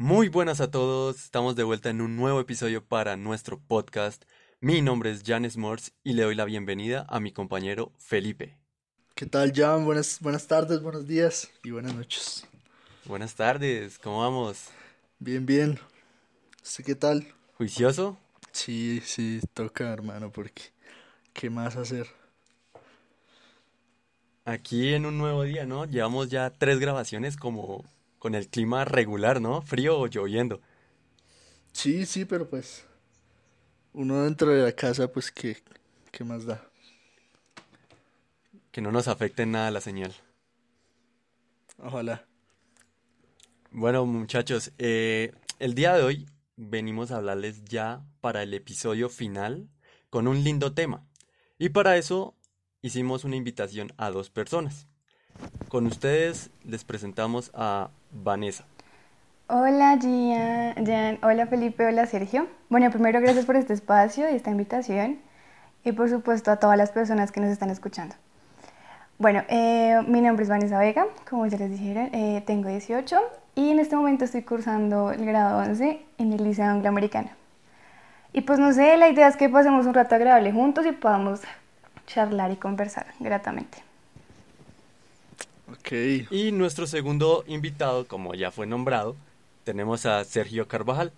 Muy buenas a todos, estamos de vuelta en un nuevo episodio para nuestro podcast. Mi nombre es Janes Morse y le doy la bienvenida a mi compañero Felipe. ¿Qué tal, Jan? Buenas, buenas tardes, buenos días y buenas noches. Buenas tardes, ¿cómo vamos? Bien, bien. ¿Usted qué tal? ¿Juicioso? Sí, sí, toca, hermano, porque ¿qué más hacer? Aquí en un nuevo día, ¿no? Llevamos ya tres grabaciones como con el clima regular, ¿no? Frío o lloviendo. Sí, sí, pero pues uno dentro de la casa, pues qué, qué más da. Que no nos afecte en nada la señal. Ojalá. Bueno, muchachos, eh, el día de hoy venimos a hablarles ya para el episodio final con un lindo tema. Y para eso hicimos una invitación a dos personas. Con ustedes les presentamos a Vanessa. Hola Gian, Gian, hola Felipe, hola Sergio. Bueno, primero gracias por este espacio y esta invitación y por supuesto a todas las personas que nos están escuchando. Bueno, eh, mi nombre es Vanessa Vega, como ya les dijeron, eh, tengo 18 y en este momento estoy cursando el grado 11 en el Liceo Angloamericano. Y pues no sé, la idea es que pasemos un rato agradable juntos y podamos charlar y conversar gratamente. Ok. Y nuestro segundo invitado, como ya fue nombrado, tenemos a Sergio Carvajal.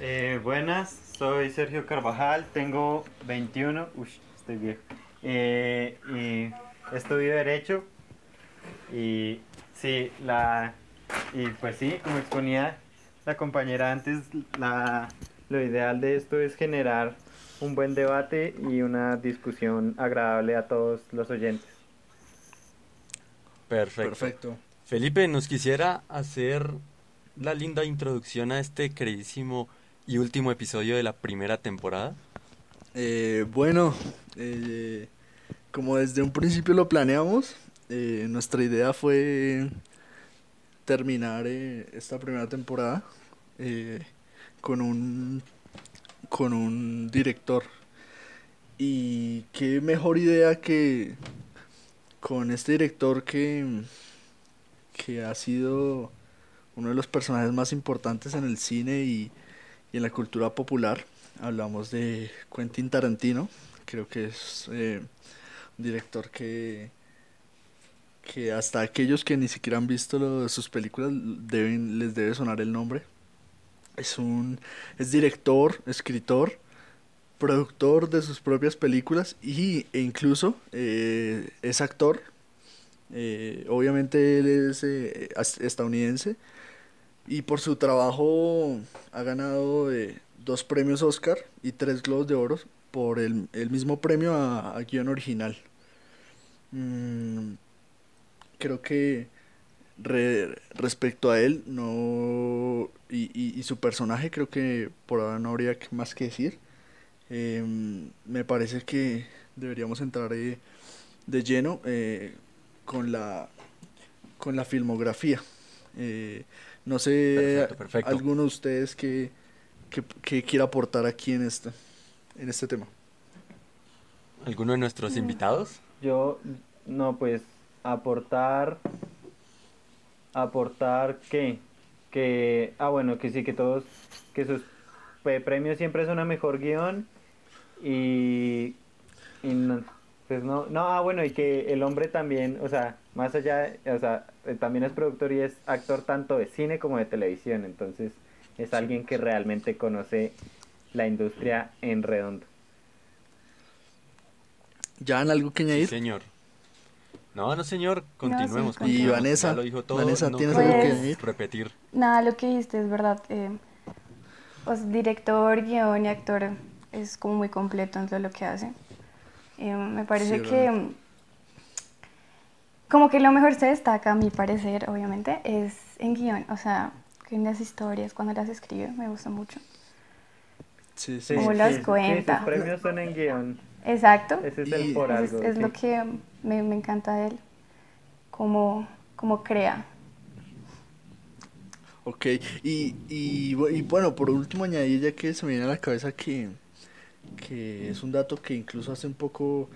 Eh, buenas, soy Sergio Carvajal, tengo 21, uy, estoy viejo, eh, y estudio Derecho y sí, la, y pues sí, como exponía la compañera antes, la, lo ideal de esto es generar un buen debate y una discusión agradable a todos los oyentes. Perfecto. Perfecto. Felipe, ¿nos quisiera hacer la linda introducción a este queridísimo y último episodio de la primera temporada? Eh, bueno, eh, como desde un principio lo planeamos, eh, nuestra idea fue terminar eh, esta primera temporada con un con un director y qué mejor idea que con este director que que ha sido uno de los personajes más importantes en el cine y, y en la cultura popular hablamos de Quentin Tarantino creo que es eh, un director que que hasta aquellos que ni siquiera han visto lo- sus películas deben, les debe sonar el nombre. Es un es director, escritor, productor de sus propias películas y, e incluso eh, es actor. Eh, obviamente él es eh, estadounidense y por su trabajo ha ganado dos premios Oscar y tres Globos de Oro por el, el mismo premio a, a guion original. Mm, creo que re- respecto a él no y, y- su personaje creo que por ahora no habría más que decir Em, me parece que deberíamos entrar eh, de lleno eh, con la con la filmografía Eh, no sé Perfecto, perfecto. alguno de ustedes que, que, que quiera aportar aquí en este en este tema ¿Alguno de nuestros invitados? Yo, no, pues, aportar, aportar qué, que, ah, bueno, que sí, que todos, que sus pe- premios siempre son a mejor guion y, y no, pues no, no, ah, bueno, y que el hombre también, o sea, más allá, o sea, eh, también es productor y es actor tanto de cine como de televisión, entonces es alguien que realmente conoce la industria en redondo. ¿ya han algo que Sí, añadir? señor. No, no, señor, continuemos. sí, continuemos. Y Vanessa, Ya lo dijo todo, Vanessa, no ¿tienes algo que añadir? repetir. Nada, lo que dijiste es verdad. eh, pues director, guion y actor es como muy completo en todo lo que hace. Eh, me parece Sí, que realmente. como que lo mejor se destaca, a mi parecer, obviamente, es en guion. O sea, que en las historias, cuando las escribe, me gusta mucho. Sí, Sí, ¿Cómo sí, las sí, cuenta? sus premios son en guion. Exacto. Ese es el por es, algo. es sí. lo que me, me encanta de él, cómo, cómo crea. Ok, y, y bueno, por último añadir ya que se me viene a la cabeza que, que es un dato que incluso hace un poco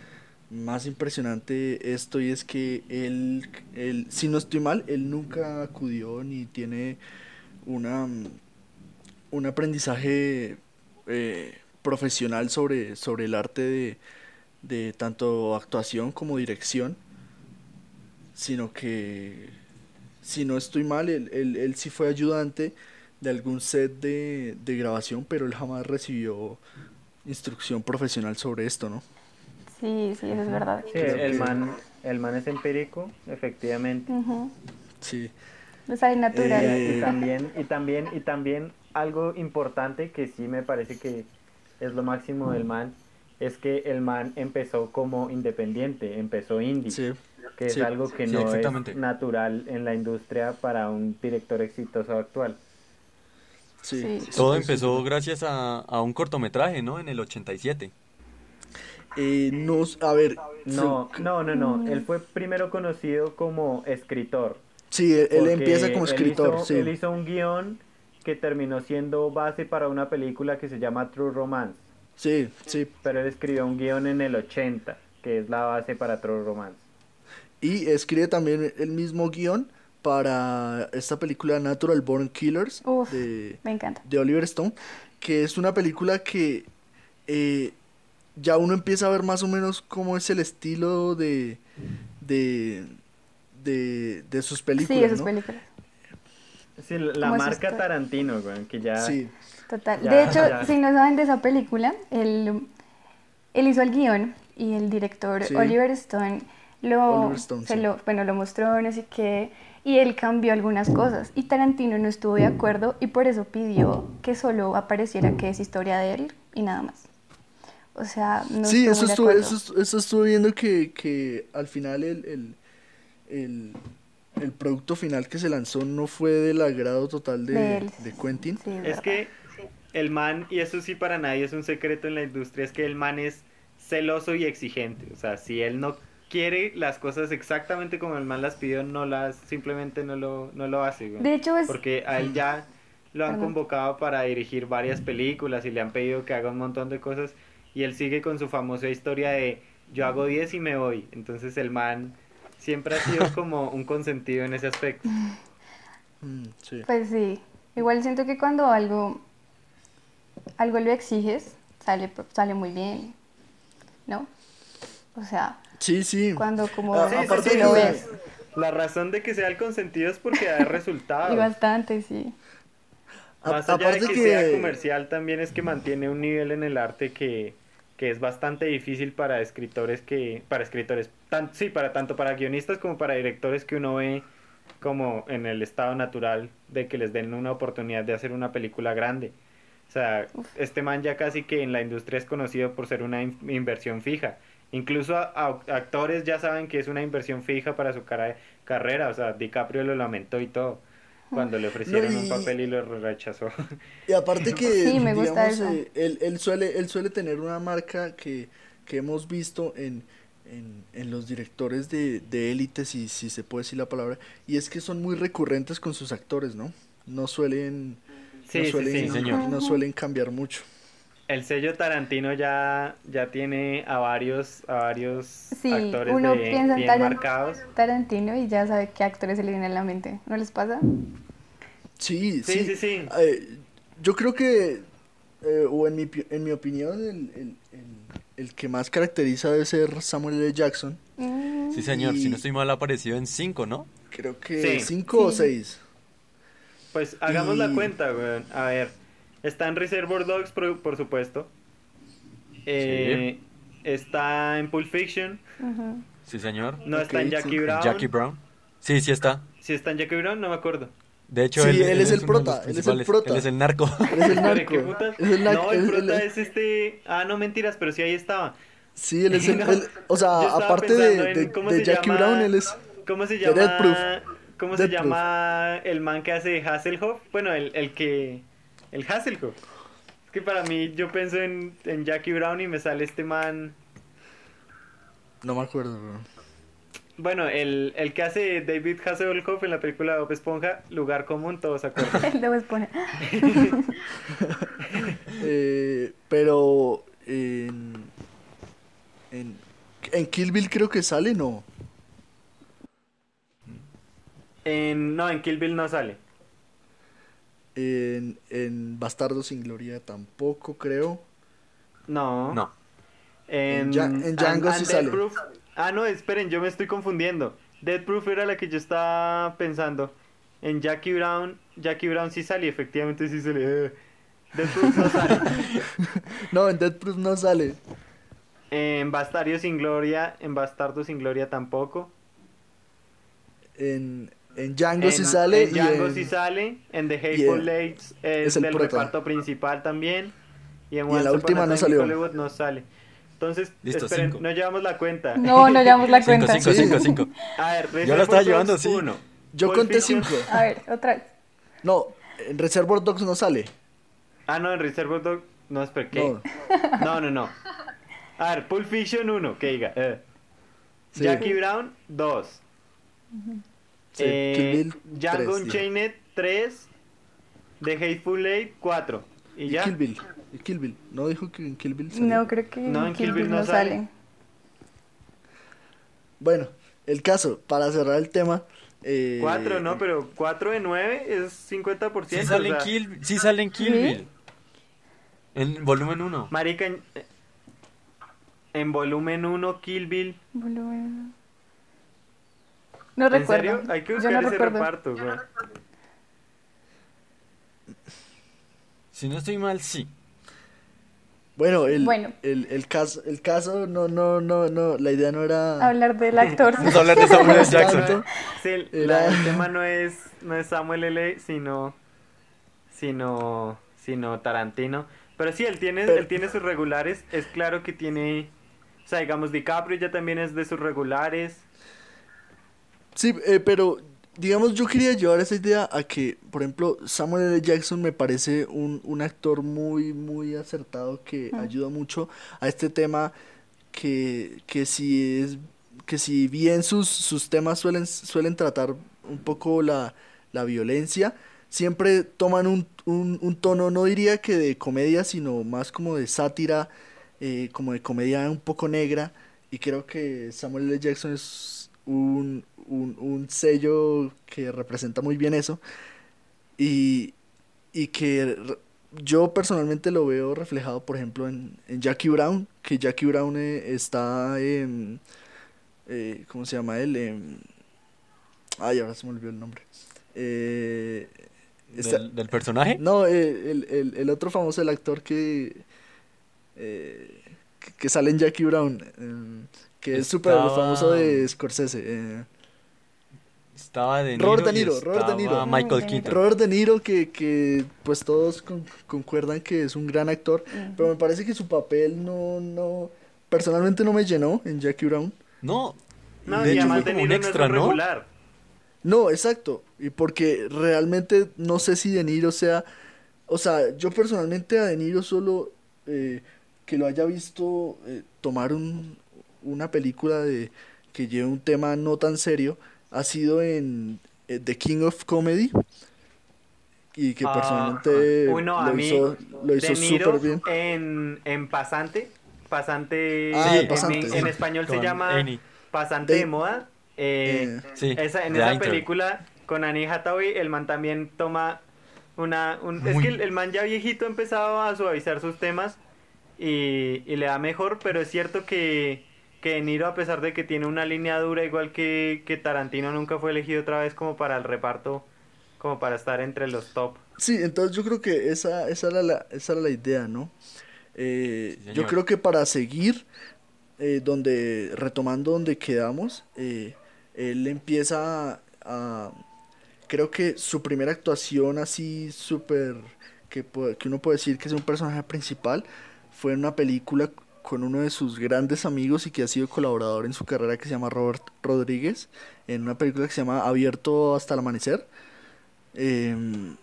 más impresionante esto y es que él, él, si no estoy mal, él nunca acudió ni tiene una, un aprendizaje eh, profesional sobre, sobre el arte de, de tanto actuación como dirección, sino que, si no estoy mal, él, él, él sí fue ayudante de algún set de, de grabación, pero él jamás recibió instrucción profesional sobre esto, ¿no? Sí, sí, eso es verdad. Sí, el man, el man es empírico, efectivamente. Sí. No sale natural. Eh, Y también, y también, y también algo importante que sí me parece que es lo máximo del man, es que el man empezó como independiente, empezó indie, Sí, que es sí. algo que Sí, no es natural en la industria para un director exitoso actual. Sí. Sí. Todo sí, empezó sí. gracias a, a un cortometraje, ¿no? En el 87. Eh, no, a ver, No, no, no, no. Él fue primero conocido como escritor. sí, él, él empieza como él escritor, hizo- sí. Él hizo un guion que terminó siendo base para una película que se llama True Romance. Sí, sí. Pero él escribió un guion en el 80, que es la base para True Romance. Y escribe también el mismo guion para esta película Natural Born Killers Uf. de, Me encanta. de Oliver Stone, que es una película que eh, ya uno empieza a ver más o menos cómo es el estilo de, de, de, de sus películas, sí, esas ¿no? películas. Sí, la ¿Cómo es marca? Tarantino, güey, que ya... Sí, Total. Ya, de hecho, ya. si no saben de esa película, él, él hizo el guion y el director Sí. Oliver Stone lo, Oliver Stone, se sí. lo, bueno, lo mostró, no sé qué, y él cambió algunas cosas. Y Tarantino no estuvo de acuerdo y por eso pidió que solo apareciera que es historia de él y nada más. O sea, no sí estuvo eso, acuerdo. eso, eso estuve viendo que, que al final el, el, el, el producto final que se lanzó no fue del agrado total de, De él. de Quentin. Sí, Es que el man, y eso sí para nadie es un secreto en la industria, es que el man es celoso y exigente. O sea, si él no quiere las cosas exactamente como el man las pidió, no las, simplemente no lo, no lo hace, güey. De hecho, es... Porque a él ya lo han convocado para dirigir varias películas y le han pedido que haga un montón de cosas y él sigue con su famosa historia de yo hago 10 y me voy. Entonces el man siempre ha sido como un consentido en ese aspecto. Mm, sí. Pues sí, igual siento que cuando algo, algo lo exiges, sale, sale muy bien, ¿no? O sea, Sí, sí. cuando como Ah, Sí, aparte sí, lo ves, La razón de que sea el consentido es porque da y resultados. bastante, sí. A- Más allá de que, que- sea comercial, también es que mantiene un nivel en el arte que, que es bastante difícil para escritores que, para escritores, tan, sí, para tanto para guionistas como para directores que uno ve como en el estado natural de que les den una oportunidad de hacer una película grande. O sea, este man ya casi que en la industria es conocido por ser una in- inversión fija. Incluso a- a- actores ya saben que es una inversión fija para su cara- carrera. O sea, DiCaprio lo lamentó y todo. Cuando le ofrecieron No, un papel y lo rechazó. Y aparte que, Sí, me gusta digamos, eso. eh, él, él suele, él suele tener una marca que, que hemos visto en, en, en los directores de, de élite, si, si se puede decir la palabra, y es que son muy recurrentes con sus actores, ¿no? No suelen, Sí, no sí, suelen, sí, señor. no suelen cambiar mucho. El sello Tarantino ya, ya tiene a varios, a varios Sí, actores uno de- piensa en bien Taran- marcados. Tarantino y ya sabe qué actores se le vienen a la mente, ¿no les pasa? Sí, Sí, sí. sí, sí. Eh, yo creo que, eh, o en mi, en mi opinión, el, el, el, el que más caracteriza debe ser Samuel L. Jackson. Mm, Sí, señor. Y- Si no estoy mal, ha aparecido en cinco, ¿no? Creo que Sí. cinco o Sí. seis. Pues hagamos la cuenta, weón. A ver, está en Reservoir Dogs, por, por supuesto. Eh, Está en Pulp Fiction. Sí, señor. No está en Jackie sí. Brown. Jackie Brown. Sí, sí está. Si está en Jackie Brown, no me acuerdo. De hecho, Sí, él, él es el prota, él es el prota. Él es el narco. Él es el ¿Pero narco. qué putas? Es el narco, No, el es- prota es este... Ah, no, mentiras, pero sí ahí estaba. Sí, él es el, No, él- o sea, aparte de, en de- cómo de se Jackie llama- Brown, él es... ¿Cómo se llama? ¿Cómo se llama el man que hace Hasselhoff? Bueno, el, el que... El Hasselhoff. Es que para mí, yo pienso en, en Jackie Brown y me sale este man... No me acuerdo, bro. Bueno, el, el que hace David Hasselhoff en la película de Bob Esponja, Lugar Común, todos se acuerdan. El de West Point. Eh, pero en, en, en Kill Bill creo que sale, no. En, no, en Kill Bill no sale. En, en Bastardo sin Gloria tampoco, creo. No. No. En, En Ja- en Django sí sale. Proof- Ah, no, esperen, yo me estoy confundiendo. Dead Proof era la que yo estaba pensando. En Jackie Brown, Jackie Brown sí sale, efectivamente sí sale. Eh. Death Proof no sale. No, en Dead Proof no sale. En Bastardo sin Gloria, en Bastardo sin Gloria tampoco. En, en Django sí En- sale. En y Django en- sí sale. En The y Hateful en- Lates es, es el del prota. reparto principal también. Y en, Y en la última no salió. Hollywood no sale. Entonces, Listo, esperen, cinco. no llevamos la cuenta. No, no llevamos la 5, cuenta. 5, 5, 5. A ver, Yo la estaba llevando, sí. uno. Yo conté Fiction- cinco. A ver, otra vez. No, en Reservoir Dogs no sale. Ah, no, en Reservoir Dogs. No, espera, ¿qué? No. No, no, no. A ver, Pulp Fiction 1, que diga. eh. Sí. Jackie Brown 2. Sí, eh, Django. Unchained 3. The Hateful Eight 4. ¿Y Y ya? Kill Bill. Y Kill Bill. No dijo que en Kill Bill salía. No, creo que No, en Kill Kill Bill Bill no sale. sale. Bueno, el caso, para cerrar el tema. Eh, 4, no, pero 4 de 9 es 50%. Sí o sale en Kill, sí sale en Kill ¿Sí? Bill. En volumen 1. Marica, en, en volumen 1, Kill Bill. Volumen. No ¿En recuerdo. serio? Hay que Yo buscar no ese recuerdo. reparto, güey. Si no estoy mal, sí. Bueno, el, Bueno. El, el caso, el caso, no, no, no, no, la idea no era. Hablar del actor. Hablar de Samuel L. Jackson. Sí, el, Era- la- el tema no es, no es Samuel L. sino, sino, sino Tarantino. Pero sí, él tiene, Pero- él tiene sus regulares. Es claro que tiene, o sea, digamos, DiCaprio ya también es de sus regulares. Sí, eh, pero digamos, yo quería llevar esa idea a que, por ejemplo, Samuel L. Jackson me parece un, un actor muy, muy acertado que ayuda mucho a este tema que, que si es que si bien sus, sus temas suelen, suelen tratar un poco la, la violencia, siempre toman un, un, un tono, no diría que de comedia, sino más como de sátira, eh, como de comedia un poco negra, y creo que Samuel L. Jackson es un, un, un sello que representa muy bien eso, y, y que yo personalmente lo veo reflejado, por ejemplo, en, en Jackie Brown, que Jackie Brown eh, está en... eh, ¿Cómo se llama él? Ay, ahora se me olvidó el nombre. Eh, está- ¿Del, del personaje? no, el, el, el otro famoso, el actor que, que, que sale en Jackie Brown, em, que es súper Estaba- famoso de Scorsese. eh, Estaba De Niro. Robert De Niro, Robert De Niro. Michael Robert De Niro. Keaton. Robert De Niro, que, que pues todos con- concuerdan que es un gran actor, pero me parece que su papel no, no, personalmente no me llenó en Jackie Brown. No, No, de y hecho además fue De como un Niro extra, ¿no? regular. No, exacto. Y porque realmente no sé si De Niro sea. O sea, yo personalmente a De Niro solo eh, que lo haya visto eh, tomar un, una película de que lleve un tema no tan serio ha sido en eh, The King of Comedy. Y que Ah, personalmente a lo mí, hizo, lo súper bien. en, en Pasante. Pasante, Ah, en, Pasante, en- sí. en español se llama Annie. Pasante de De- moda. Eh, Eh, Sí, esa, en esa película con Annie Hathaway, el man también toma una... un- es que el, el man ya viejito ha empezado a suavizar sus temas y, y le da mejor, pero es cierto que, que De Niro, a pesar de que tiene una línea dura, igual que, que Tarantino, nunca fue elegido otra vez como para el reparto, como para estar entre los top. Sí, entonces yo creo que esa, esa, era, la, esa era la idea, ¿no? Eh, Sí, yo creo que para seguir, eh, donde, retomando donde quedamos, eh, él empieza a, a- Creo que su primera actuación así súper... Que, que uno puede decir que es un personaje principal, fue en una película con uno de sus grandes amigos y que ha sido colaborador en su carrera que se llama Robert Rodríguez, en una película que se llama Abierto hasta el amanecer. Em,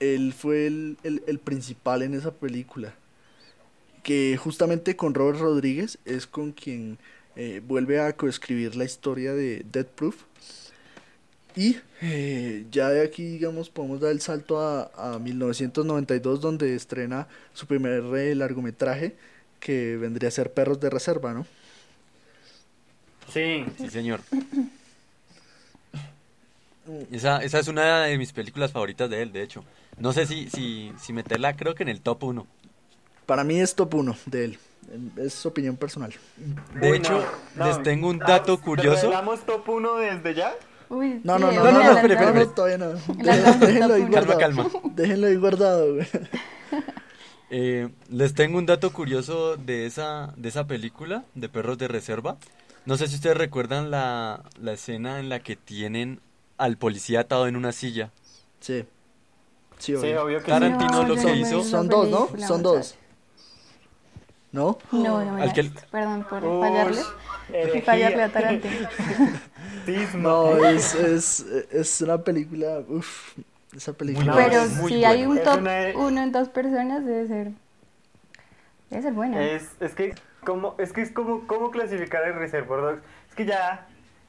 él fue el, el- principal en esa película. Que justamente con Robert Rodríguez es con quien eh, vuelve a coescribir la historia de Death Proof. Y eh, ya de aquí, digamos, podemos dar el salto a, a 1992, donde estrena su primer largometraje, que vendría a ser Perros de Reserva, ¿no? Sí, Sí, señor. Esa, esa es una de mis películas favoritas de él, de hecho. No sé si, si, si meterla, creo que en el top 1. Para mí es top 1 de él. Es opinión personal. De Uy, hecho, no, no. les tengo un dato curioso. ¿Revelamos top 1 desde ya? Uy, No, no, no, no, no, no, espere. no, todavía no. Déjenlo ahí guardado. Calma, Déjenlo ahí guardado, güey. Eh, les tengo un dato curioso de esa, de esa película, de Perros de Reserva. No sé si ustedes recuerdan la, la escena en la que tienen al policía atado en una silla. Sí. Sí, Sí, obvio. obvio que Tarantino No, lo que hizo- Son dos, ¿no? Son dos. ¿No? No, no me que-. Perdón por Uy, fallarle. Y fallarle a Tarantino. No, es, es, es una película. Uf, esa película. Pero muy si hay un top una- uno en dos personas, debe ser. Debe ser buena. Es, es que, como, es que es como, ¿cómo clasificar el Reservoir Dogs? Es que ya,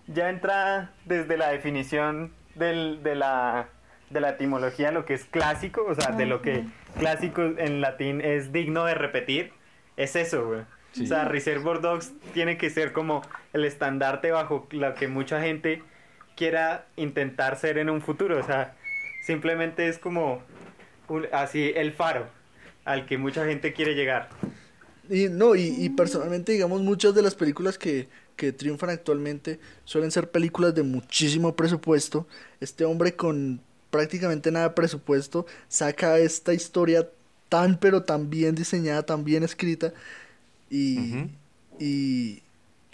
ya entra desde la definición del, de, la, de la etimología lo que es clásico, o sea, de lo que clásico en latín es digno de repetir, es eso, güey. Sí. O sea, Reservoir Dogs tiene que ser como el estandarte bajo lo que mucha gente quiera intentar ser en un futuro, o sea, simplemente es como un- así el faro al que mucha gente quiere llegar. Y no, y, y personalmente, digamos, muchas de las películas que, que triunfan actualmente suelen ser películas de muchísimo presupuesto. Este hombre con prácticamente nada de presupuesto saca esta historia tan pero tan bien diseñada, tan bien escrita y, y,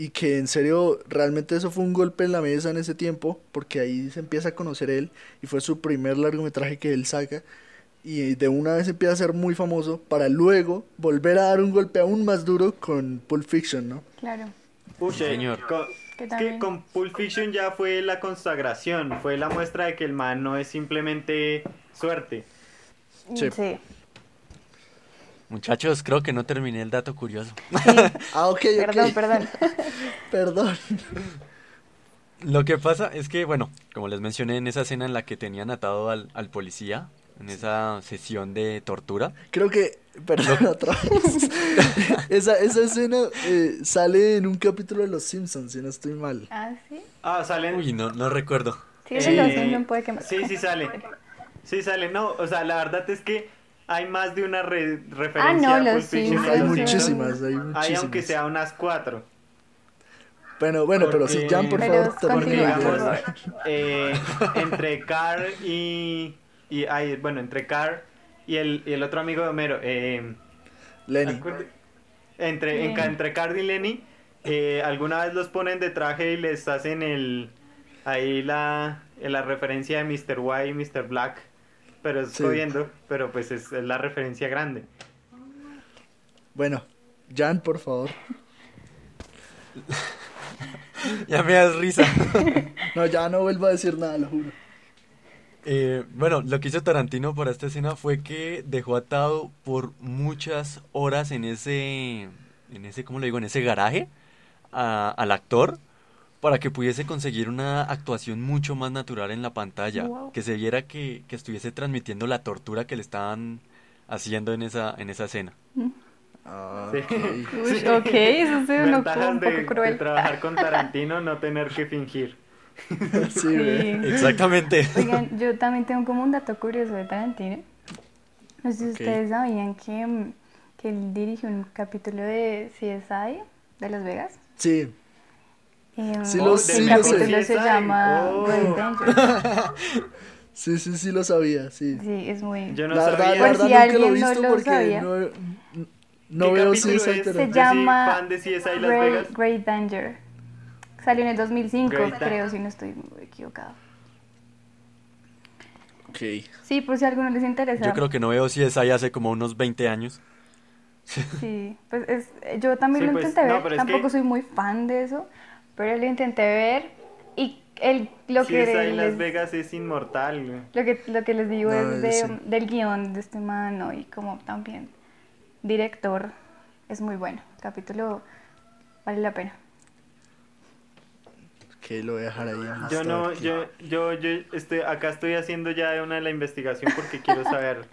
y que en serio realmente eso fue un golpe en la mesa en ese tiempo porque ahí se empieza a conocer él y fue su primer largometraje que él saca y de una vez empieza a ser muy famoso para luego volver a dar un golpe aún más duro con Pulp Fiction, ¿no? Claro. Uy, señor. con- Que es también- que con Pulp Fiction ya fue la consagración, fue la muestra de que el man no es simplemente suerte. Sí. Sí. Muchachos, creo que no terminé el dato curioso. Ah, ok, ok. Perdón, perdón. Perdón. Lo que pasa es que, bueno, como les mencioné en esa escena en la que tenían atado al, al policía, en esa sesión de tortura, Creo que, perdón, otra vez. esa, esa escena eh, sale en un capítulo de Los Simpsons, si no estoy mal. Ah, sí. Ah, salen... uy, no, no recuerdo. Sí, Eh, de los Simpson, puede que Sí, sí sale. Sí sale. No, o sea, la verdad es que hay más de una re- referencia Ah, no, a los Pulp Fiction. Simpsons y a Hay los muchísimas, hay Hay muchísimas. aunque sea unas cuatro. Bueno, bueno, pero si Jan, por Pero favor, Porque digamos, eh, entre Carr y, y ay, bueno, entre Carr y el, y el otro amigo de Homero, eh, Lenny. entre, Lenny. entre Carr y Lenny, eh, alguna vez los ponen de traje y les hacen el ahí la, la referencia de Mr. White y Mr. Black, pero es Sí. jodiendo, pero pues es, es la referencia grande. Bueno, Jan, por favor. Ya me das risa. No, ya no vuelvo a decir nada, lo juro. Eh, bueno, lo que hizo Tarantino para esta escena fue que dejó atado por muchas horas en ese, en ese, ¿cómo le digo? En ese garaje a- al actor para que pudiese conseguir una actuación mucho más natural en la pantalla, Wow. que se viera que, que estuviese transmitiendo la tortura que le estaban haciendo en esa, en esa escena. Ah, Sí. ok. Uy, ok, eso Ventajas un de, poco de cruel. trabajar con Tarantino, no tener que fingir. Sí, güey. Sí. Exactamente. Oigan, yo también tengo como un dato curioso de Tarantino. No sé si Ok. ustedes sabían que, que él dirigió un capítulo de CSI de Las Vegas. Sí, Em, Sí, Oh, lo- el sí, lo capítulo sé. se CSI. llama Oh. Great Danger. sí, sí, sí lo sabía, sí. Sí, es muy... Yo no la verdad, sabía. la Por verdad si nunca lo he no visto lo porque sabía. no, no ¿Qué veo CSI, es? pero... Se Yo llama soy fan de CSI Las Great, Vegas. Great Danger. Salió en el 2005, Great creo, si no estoy equivocado. Ok. Sí, por si a alguno les interesa. Yo creo que no veo si es ahí hace como unos 20 años. Sí, pues es, yo también Sí, lo pues, intenté no, ver, pero es tampoco que- soy muy fan de eso, pero lo intenté ver y el, lo, que CSI Las les, Vegas es inmortal. güey. lo, que, lo que les digo No, es de, sí. del guion de este mano y como también director, es muy bueno, el capítulo vale la pena. Ok, lo voy a dejar ahí. Yo no, yo, yo, yo estoy, acá estoy haciendo ya una de la investigación porque quiero saber.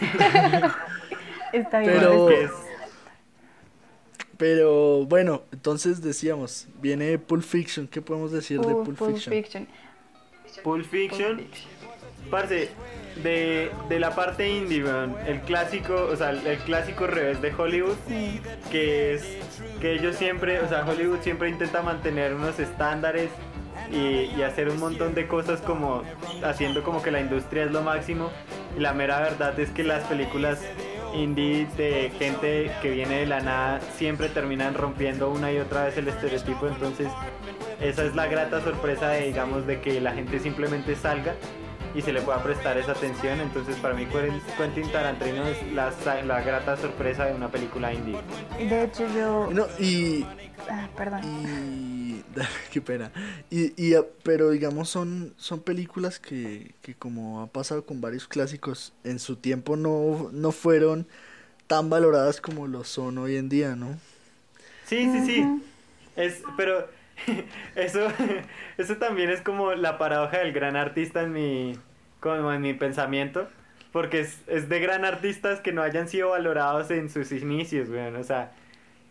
Está bien. Pero- qué es. Pero bueno, entonces decíamos, viene Pulp Fiction, ¿qué podemos decir de Pulp, Pulp Fiction? Fiction. Pulp Fiction. Parce, de, de la parte indie, weón, el clásico, o sea, el clásico revés de Hollywood, Sí. que es que ellos siempre, o sea, Hollywood siempre intenta mantener unos estándares y, y hacer un montón de cosas como haciendo como que la industria es lo máximo. Y la mera verdad es que las películas indie de gente que viene de la nada siempre terminan rompiendo una y otra vez el estereotipo, entonces esa es la grata sorpresa de digamos de que la gente simplemente salga y se le pueda prestar esa atención, entonces para mí Quentin Tarantino es la, la grata sorpresa de una película indie. De hecho, yo. No, y, Ah, perdón. y qué pena. Y, y, ah, pero digamos son son películas que, que como ha pasado con varios clásicos en su tiempo no no fueron tan valoradas como lo son hoy en día, ¿no? Sí, sí, sí. Es, pero eso, eso también es como la paradoja del gran artista en mi, como en mi pensamiento. Porque es, es de gran artistas que no hayan sido valorados en sus inicios, weón. O sea,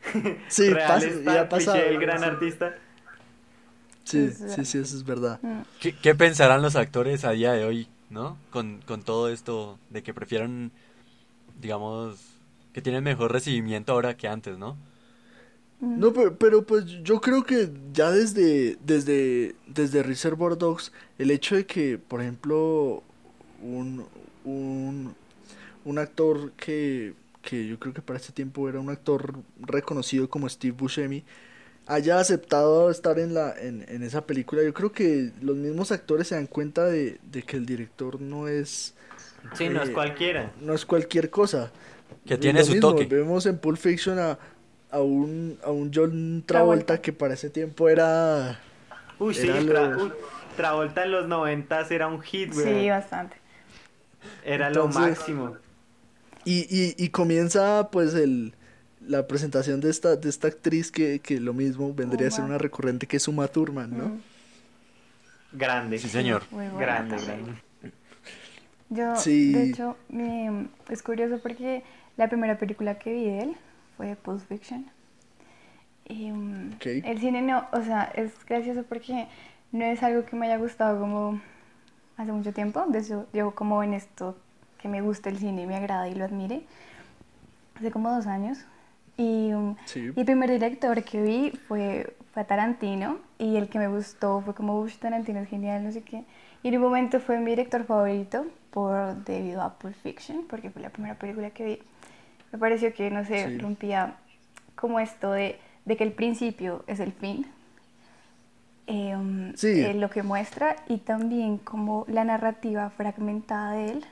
Sí, real está el pasado, del gran sí. artista. Sí, sí, sí, eso es verdad. Mm. ¿Qué, qué pensarán los actores a día de hoy, no? Con, con todo esto de que prefieren, digamos, que tienen mejor recibimiento ahora que antes, ¿no? No, pero, pero pues yo creo que ya desde, desde, desde Reservoir Dogs, el hecho de que, por ejemplo, un, un, un actor que, que yo creo que para este tiempo era un actor reconocido como Steve Buscemi, haya aceptado estar en la, en, en esa película, yo creo que los mismos actores se dan cuenta de, de que el director no es, Sí, no es Eh, cualquiera. no es cualquier cosa. Que tiene lo su mismo, toque. Vemos en Pulp Fiction a, a un, a un John Travolta, Travolta. que para ese tiempo era... Uy, sí, Era Tra- Travolta en los noventas era un hit, Sí, weón. bastante. Era lo máximo. Y, y, y comienza pues el, la presentación de esta, de esta actriz que, que lo mismo vendría a ser una recurrente que es Uma Thurman, ¿no? Mm. Grande. Sí, señor. Muy buena Grande, también. grande. Yo, Sí. de hecho, me- es curioso porque la primera película que vi de él fue Pulp Fiction. Y, mm, Ok. El cine no, o sea, es gracioso porque no es algo que me haya gustado como hace mucho tiempo. De hecho, yo como en esto que me gusta el cine y me agrada y lo admire, hace como dos años. Y, mm, Sí. y el primer director que vi fue, fue Tarantino y el que me gustó fue como, uff, Tarantino es genial, no sé qué. Y en un momento fue mi director favorito por, debido a Pulp Fiction, porque fue la primera película que vi. Me pareció que, no sé, Sí. rompía como esto de, de que el principio es el fin. eh, Sí. eh, lo que muestra y también como la narrativa fragmentada de él,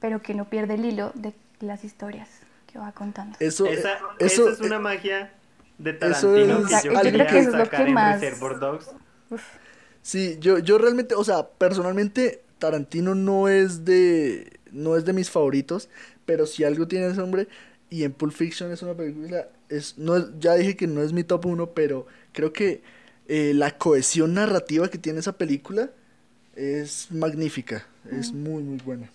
pero que no pierde el hilo de las historias que va contando. Eso, Esa, eh, eso, esa es una magia de eso Tarantino es que yo algo quería que eso es lo que más- Sí, yo, yo realmente, o sea, personalmente Tarantino no es de, no es de mis favoritos, pero si algo tiene ese hombre, y en Pulp Fiction es una película, es, no es- ya dije que no es mi top uno, pero creo que eh, la cohesión narrativa que tiene esa película es magnífica, es muy, muy buena.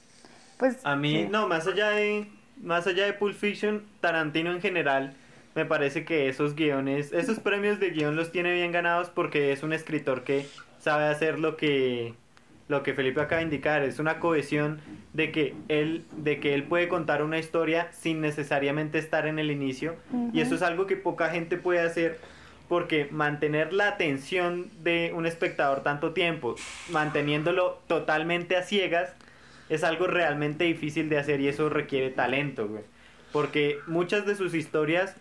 Pues, A mí, sí. no, más allá de más allá de Pulp Fiction, Tarantino en general, me parece que esos guiones, esos premios de guion los tiene bien ganados porque es un escritor que sabe hacer lo que lo que Felipe acaba de indicar, es una cohesión de que él de que él puede contar una historia sin necesariamente estar en el inicio y eso es algo que poca gente puede hacer porque mantener la atención de un espectador tanto tiempo, manteniéndolo totalmente a ciegas, es algo realmente difícil de hacer y eso requiere talento, güey. Porque muchas de sus historias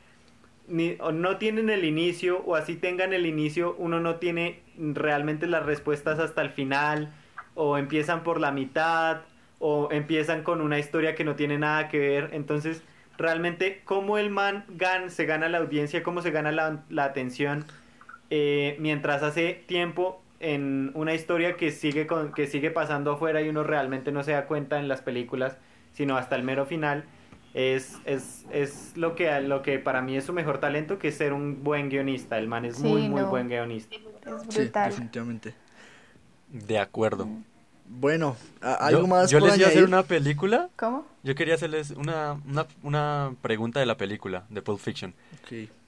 ni, o no tienen el inicio o así tengan el inicio, uno no tiene realmente las respuestas hasta el final o empiezan por la mitad o empiezan con una historia que no tiene nada que ver. Entonces, realmente cómo el man gan, se gana la audiencia, cómo se gana la, la atención eh, mientras hace tiempo en una historia que sigue, con, que sigue pasando afuera y uno realmente no se da cuenta en las películas, sino hasta el mero final. Es, es, es lo, que, lo que para mí es su mejor talento, que es ser un buen guionista. El man es Sí, muy, muy buen guionista. Es Sí, definitivamente. De acuerdo. Bueno, algo Yo, más yo por les iba a hacer una película. ¿Cómo? Yo quería hacerles una, una, una pregunta de la película, de Pulp Fiction.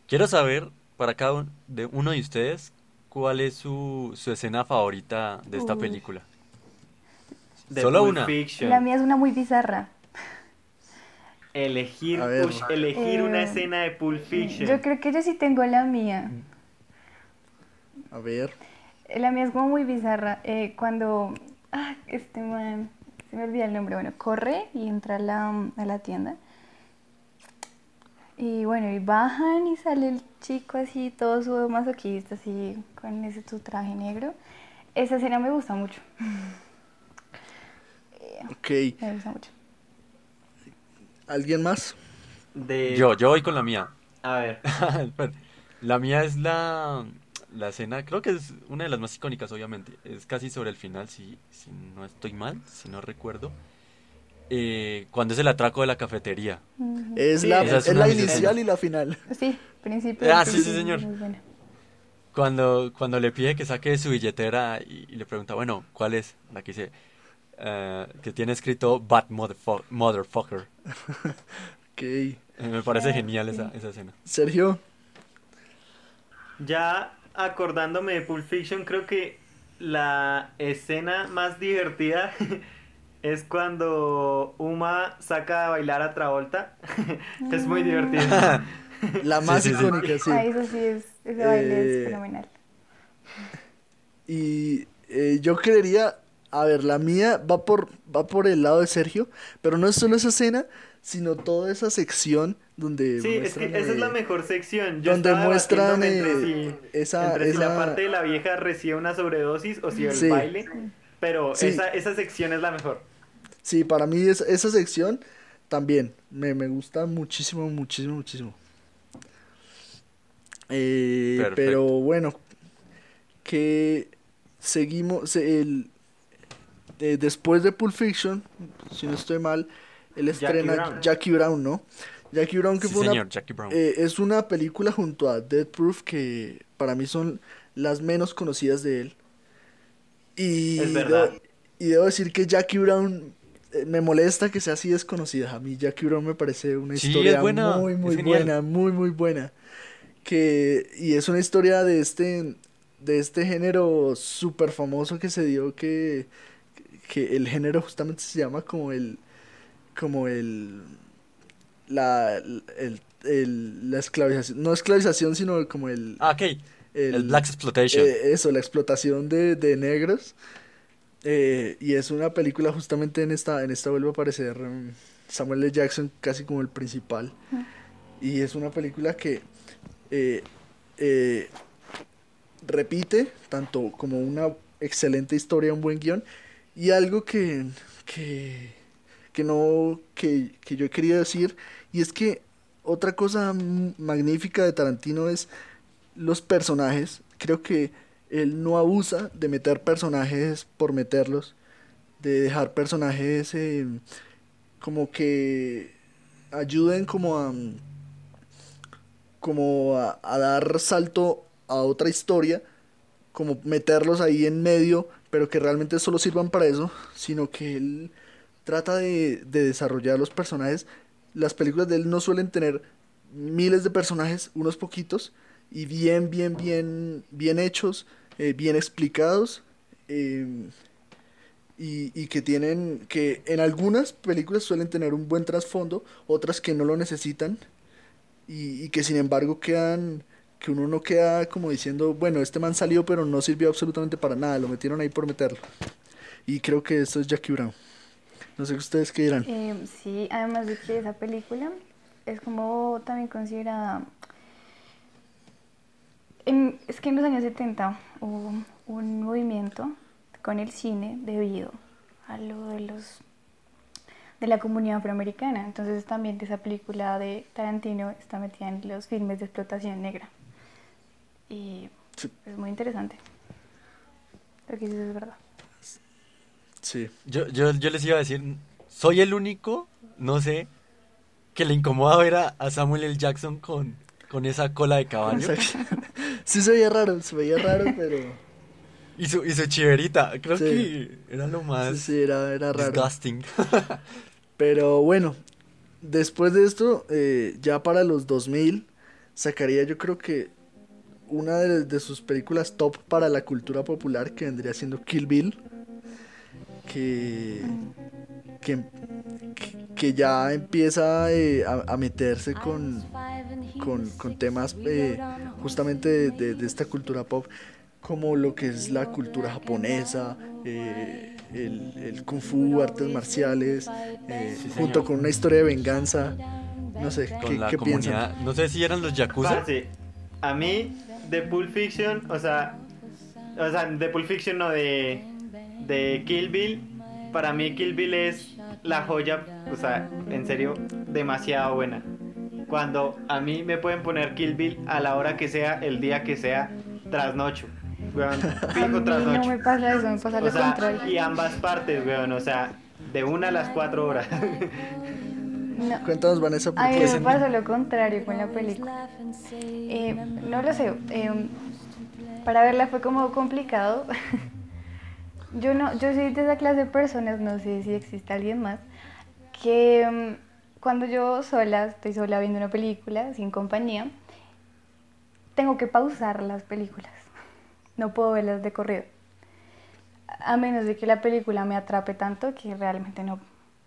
Quiero saber, para cada de uno de ustedes, cuál es su, su escena favorita de esta Uy. película. De Solo Pulp una. Fiction. La mía es una muy bizarra. Elegir, ush, elegir una Eh, escena de Pulp Fiction. Yo creo que yo sí tengo la mía. A ver. Eh, La mía es como muy bizarra. Eh, cuando. Ah, este man. Se me olvida el nombre. Bueno, corre y entra a la, a la tienda. Y bueno, y bajan y sale el chico así, todo su masoquista, así, con ese su traje negro. Esa escena me gusta mucho. Ok. Me gusta mucho. ¿Alguien más? De... Yo, yo voy con la mía. A ver. La mía es la, la escena, creo que es una de las más icónicas, obviamente. Es casi sobre el final, si, si no estoy mal, si no recuerdo. Eh, cuando es el atraco de la cafetería. Ujú. Es Sí, la, es es la inicial y la final. Sí, principio. Ah, sí, sí, señor. Cuando, cuando le pide que saque su billetera y, y le pregunta, bueno, ¿cuál es? La que dice, eh, que tiene escrito Bad motherfu- Motherfucker. Ok. Eh, Me parece genial sí. esa, esa escena. Sergio. Ya acordándome de Pulp Fiction, creo que la escena más divertida es cuando Uma saca a bailar a Travolta. es muy divertido. La más sí, sí. icónica, sí. Ah, eso sí es. Ese baile Eh, es fenomenal. Y eh, yo creería, a ver, la mía va por, va por el lado de Sergio, pero no es solo esa escena, sino toda esa sección donde Sí, es que esa es la mejor sección. Yo donde muestran eh, entre si, esa, entre si la parte de la vieja recibe una sobredosis o si el Sí. baile. Pero Sí. esa, esa sección es la mejor. Sí, para mí es- esa sección también me, me gusta muchísimo, muchísimo, muchísimo. Eh, pero bueno, que seguimos, el, eh, después de Pulp Fiction, si no estoy mal, él Jackie estrena Brown. Jackie Brown, ¿no? Jackie Brown que Sí, fue una Jackie Brown. eh, es una película junto a Death Proof que para mí son las menos conocidas de él. Y, Es verdad. debo, y debo decir que Jackie Brown eh, me molesta que sea así desconocida. A mí Jackie Brown me parece una Sí, historia muy, es muy genial. buena, muy, muy buena. Que, y es una historia de este, de este género súper famoso que se dio que, que el género justamente se llama como el, como el, la, el, el- la esclavización, no esclavización, sino como el, Ah, ok. El, Black Exploitation. eh, eso, la explotación de, de negros. Eh, y es una película justamente en esta, en esta vuelve a aparecer mm, Samuel L. Jackson casi como el principal. Y es una película que eh, eh, repite tanto como una excelente historia, un buen guion, y algo que, que, que no, que, que yo quería decir, y es que otra cosa mm, magnífica de Tarantino es los personajes. Creo que él no abusa de meter personajes por meterlos, de dejar personajes eh, como que ayuden como a como a, a dar salto a otra historia, como meterlos ahí en medio, pero que realmente solo sirvan para eso, sino que él trata de, de desarrollar los personajes. Las películas de él no suelen tener miles de personajes, unos poquitos, y bien, bien, bien, bien hechos, eh, bien explicados, eh, y, y que tienen, que en algunas películas suelen tener un buen trasfondo, otras que no lo necesitan, y, y que sin embargo quedan, que uno no queda como diciendo, bueno, este man salió pero no sirvió absolutamente para nada, lo metieron ahí por meterlo. Y creo que esto es Jackie Brown. No sé ustedes qué dirán. Eh, sí, además de que esa película es como también considerada... en- es que en los años 70 hubo un movimiento con el cine debido a lo de los de la comunidad afroamericana. Entonces también esa película de Tarantino está metida en los filmes de explotación negra. Y Sí. es muy interesante. Lo que dices es verdad. Sí. Yo, yo, yo les iba a decir, soy el único, no sé, que le incomoda ver a, a Samuel L. Jackson con, con esa cola de caballo Sí se veía raro, se veía raro, pero y su, y su chiverita. Creo Sí. que era lo sí, más sí, era, era raro. disgusting. Pero bueno, después de esto, eh, ya para los 2000, sacaría yo creo que una de, de sus películas top para la cultura popular que vendría siendo Kill Bill. Que, que, que ya empieza eh, a, a meterse con, con, con temas eh, justamente de, de- de esta cultura pop, como lo que es la cultura japonesa, eh, el, el kung fu, artes marciales, eh, Sí, junto con una historia de venganza. No sé, Con ¿qué, la qué piensan? No sé si eran los Yakuza. Parce, a mí, de Pulp Fiction, o sea, o sea, de Pulp Fiction no, de, de Kill Bill, para mí Kill Bill es la joya, o sea, en serio, demasiado buena. Cuando a mí me pueden poner Kill Bill a la hora que sea, el día que sea, trasnocho. Weón, fijo mí no trasnocho. me pasa eso, me pasa lo O sea, contrario. y ambas partes, weón, o sea, de una a las cuatro horas. No. Cuéntanos, Vanessa, ¿por A mí me pasó lo contrario con la película. Eh, no lo sé, eh, para verla fue como complicado. Yo no, yo soy de esa clase de personas, no sé si existe alguien más, que mm, cuando yo sola, estoy sola viendo una película, sin compañía, tengo que pausar las películas. No puedo verlas de corrido. A menos de que la película me atrape tanto que realmente no,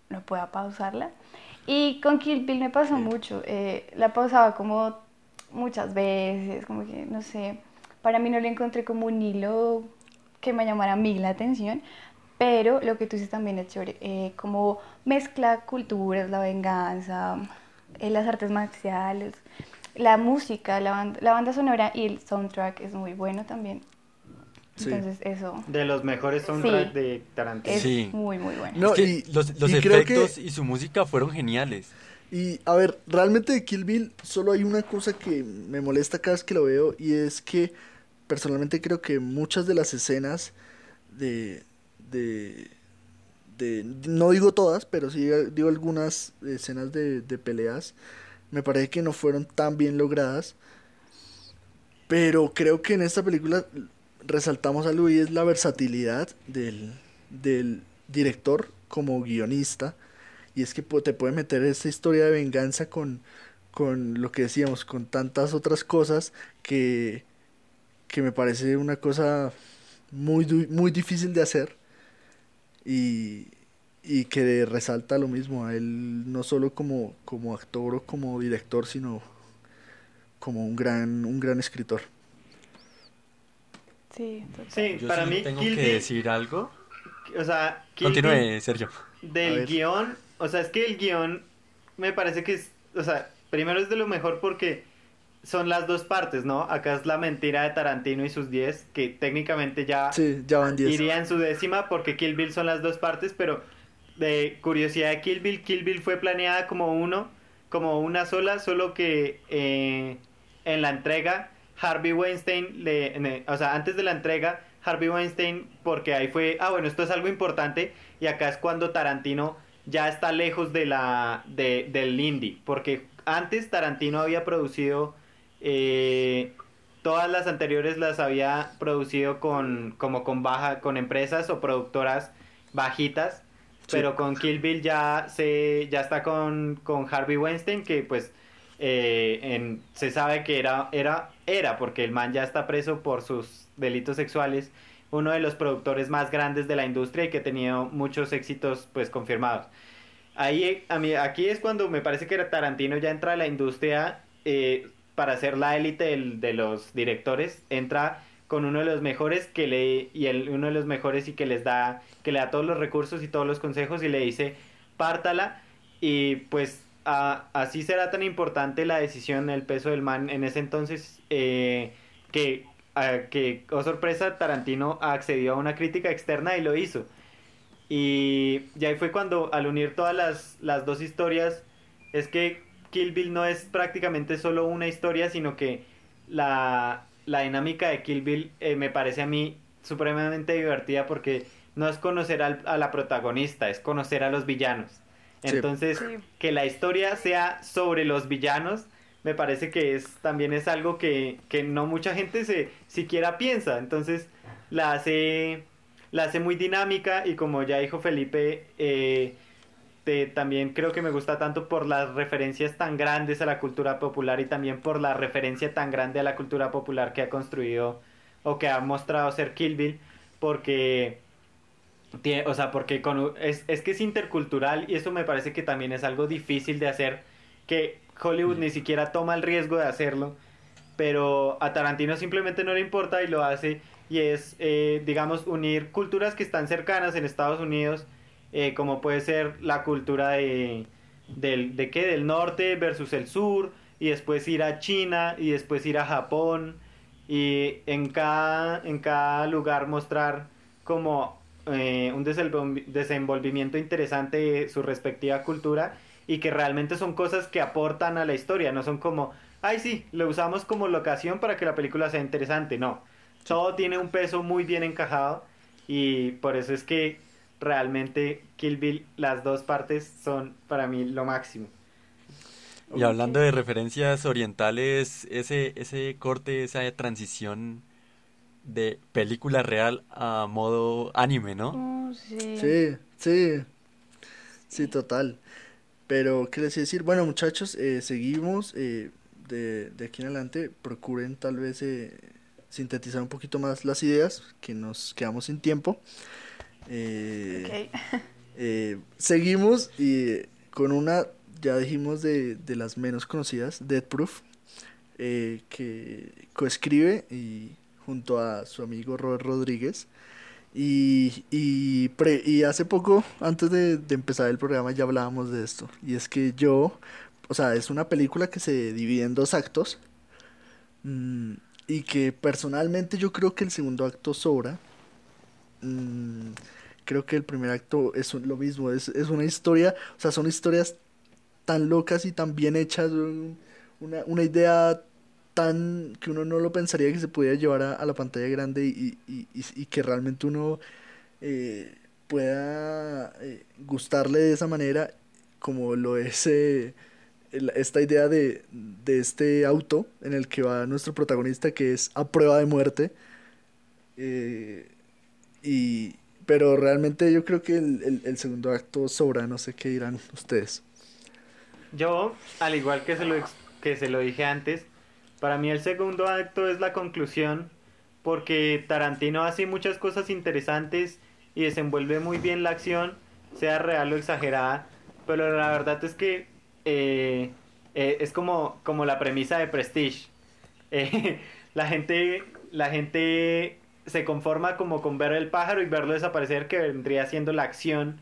no pueda pausarla. Y con Kill Bill me pasó mucho. eh, la pausaba como muchas veces, como que, no sé, para mí no le encontré como un hilo que me llamara a mí la atención, pero lo que tú dices también es chévere, eh, como mezcla culturas, la venganza, eh, las artes marciales, la música, la banda, la banda sonora y el soundtrack es muy bueno también. Sí. Entonces eso De los mejores soundtracks Sí. de Tarantino. es Sí. muy, muy bueno. No, Es que y- los, los y creo que- efectos y su música fueron geniales. Y a ver, realmente de Kill Bill solo hay una cosa que me molesta cada vez que lo veo y es que personalmente creo que muchas de las escenas de, de, de no digo todas, pero sí digo algunas escenas de, de peleas, me parece que no fueron tan bien logradas. Pero creo que en esta película resaltamos algo y es la versatilidad del, del director como guionista. Y es que te puede meter esta historia de venganza con, con lo que decíamos, con tantas otras cosas que, que me parece una cosa muy, du- muy difícil de hacer. Y, y que resalta lo mismo a él, no solo como, como actor o como director, sino como un gran, un gran escritor. Sí. Sí, Yo para sí mí tengo Kill que Bill, decir algo. o sea, Kill Bill Continúe, Sergio. Del guion, o sea, es que el guion me parece que es, o sea, primero es de lo mejor porque son las dos partes, ¿no? Acá es la mentira de Tarantino y sus 10, que técnicamente ya Sí, ya van 10. iría en su décima porque Kill Bill son las dos partes, pero de curiosidad de Kill Bill, Kill Bill fue planeada como uno, como una sola, solo que eh, en la entrega Harvey Weinstein, le, el- o sea, antes de la entrega, Harvey Weinstein, porque ahí fue, ah, bueno, esto es algo importante, y acá es cuando Tarantino ya está lejos de la, de, del indie, porque antes Tarantino había producido, eh, todas las anteriores las había producido con, como con baja, con empresas o productoras bajitas, Sí. pero con Kill Bill ya se, ya está con, con Harvey Weinstein, que pues eh, en- se sabe que era, era, era, porque el man ya está preso por sus delitos sexuales, uno de los productores más grandes de la industria y que ha tenido muchos éxitos pues confirmados. Ahí, a mí, aquí es cuando me parece que Tarantino ya entra a la industria eh, para ser la élite de los directores, entra con uno de los mejores que le y el, uno de los mejores y que les da que le da todos los recursos y todos los consejos y le dice pártala y pues así será tan importante la decisión el peso del man en ese entonces eh, que que oh sorpresa Tarantino accedió a una crítica externa y lo hizo. Y, y ahí fue cuando al unir todas las, las dos historias es que Kill Bill no es prácticamente solo una historia sino que la, la dinámica de Kill Bill eh, me parece a mí supremamente divertida porque no es conocer al- a la protagonista, es conocer a los villanos. Sí. Entonces, Sí. que la historia sea sobre los villanos, me parece que es también es algo que, que no mucha gente se siquiera piensa. Entonces, la hace, la hace muy dinámica y como ya dijo Felipe, eh, también creo que me gusta tanto por las referencias tan grandes a la cultura popular y también por la referencia tan grande a la cultura popular que ha construido o que ha mostrado ser Kill Bill, porque o sea, porque con, es, es que es intercultural y eso me parece que también es algo difícil de hacer, que Hollywood ni siquiera toma el riesgo de hacerlo, pero a Tarantino simplemente no le importa y lo hace y es, eh, digamos, unir culturas que están cercanas en Estados Unidos, eh, como puede ser la cultura de, del, de qué, del norte versus el sur, y después ir a China, y después ir a Japón, y en cada, en cada lugar mostrar como eh, un desenvolvimiento interesante de su respectiva cultura y que realmente son cosas que aportan a la historia, no son como, ay sí, lo usamos como locación para que la película sea interesante, no, todo tiene un peso muy bien encajado y por eso es que realmente Kill Bill, las dos partes son para mí lo máximo. Y hablando de referencias orientales, ese, ese corte, esa transición de película real a modo anime, ¿no? Oh, sí. Sí, sí. Sí, total. Pero, ¿qué les iba decir? Bueno, muchachos, eh, seguimos. Eh, de, de, aquí en adelante, procuren tal vez eh, sintetizar un poquito más las ideas, que nos quedamos sin tiempo. Eh, eh, seguimos y con una, ya dijimos, de, de las menos conocidas, Dead Proof, eh, que coescribe y junto a su amigo Robert Rodríguez. Y, y, y hace poco, antes de, de, empezar el programa, ya hablábamos de esto. Y es que yo, o sea, es una película que se divide en dos actos. Mmm, y que personalmente yo creo que el segundo acto sobra. Mm, creo que el primer acto es lo mismo, es, es, una historia, o sea, son historias tan locas y tan bien hechas, una, una idea tan que uno no lo pensaría que se pudiera llevar a, la pantalla grande y, y, y, y, que realmente uno eh, pueda eh, gustarle de esa manera como lo es eh, esta idea de, de, este auto en el que va nuestro protagonista que es a prueba de muerte. Y, pero realmente yo creo que el, el, el, segundo acto sobra, no sé qué dirán ustedes. Yo, al igual que se, lo, que se lo dije antes, para mí el segundo acto es la conclusión porque Tarantino hace muchas cosas interesantes y desenvuelve muy bien la acción, sea real o exagerada, pero la verdad es que eh, eh, es como, como la premisa de Prestige. Eh, la, gente, la gente se conforma como con ver el pájaro y verlo desaparecer, que vendría siendo la acción,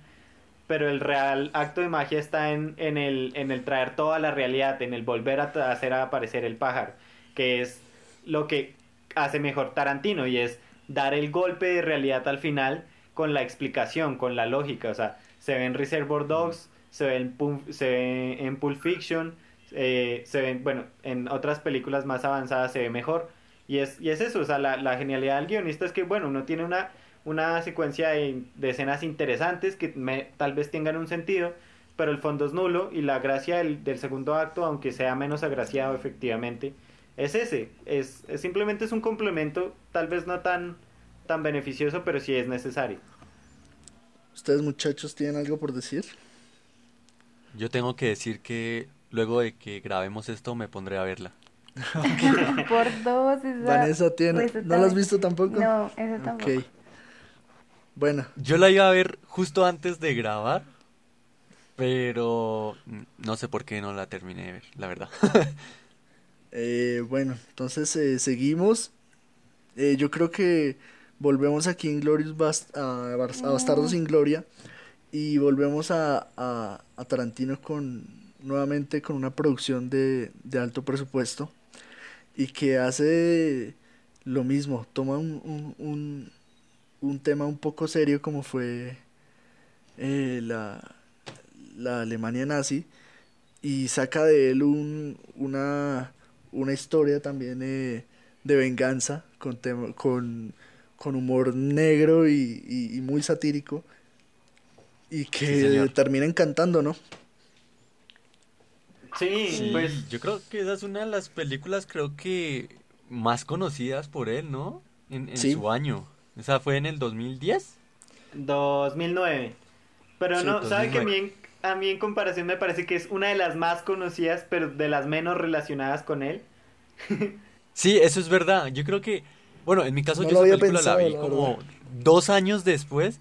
pero el real acto de magia está en, en, el, en el traer toda la realidad, en el volver a hacer aparecer el pájaro, que es lo que hace mejor Tarantino y es dar el golpe de realidad al final con la explicación, con la lógica. O sea, se ven Reservoir Dogs, se ve en, se ve en Pulp Fiction, eh, se ven, bueno, en otras películas más avanzadas se ve mejor. Y es, y es eso, o sea, la, la genialidad del guionista es que, bueno, uno tiene una, una secuencia de, de escenas interesantes que me, tal vez tengan un sentido, pero el fondo es nulo y la gracia del, del segundo acto, aunque sea menos agraciado efectivamente, es ese, es, es, simplemente es un complemento, tal vez no tan, tan beneficioso, pero sí es necesario. ¿Ustedes muchachos tienen algo por decir? Yo tengo que decir que luego de que grabemos esto me pondré a verla. Por dos. Esa... Vanessa tiene. Pues, ¿No la has visto tampoco? No, esa tampoco. Ok. Bueno. Yo la iba a ver justo antes de grabar, pero no sé por qué no la terminé de ver, la verdad. eh, bueno, entonces eh, seguimos. Eh, yo creo que volvemos aquí en Glorious Bast a, a Bastardos sin Gloria y volvemos a, a, a, Tarantino con nuevamente con una producción de, de, alto presupuesto y que hace lo mismo, toma un, un, un, un tema un poco serio como fue eh, la, la Alemania nazi y saca de él un, una, una historia también eh, de venganza con, tema, con, con humor negro y, y, y muy satírico y que sí, termina encantando, ¿no? Sí, sí, pues yo creo que esa es una de las películas creo que más conocidas por él, ¿no? En, en sí. su año. Esa fue en el 2010. 2009. Pero sí, no, ¿sabe que a mí, a mí en comparación me parece que es una de las más conocidas, pero de las menos relacionadas con él. Sí, eso es verdad. Yo creo que, bueno, en mi caso No yo esa película la vi como dos años después,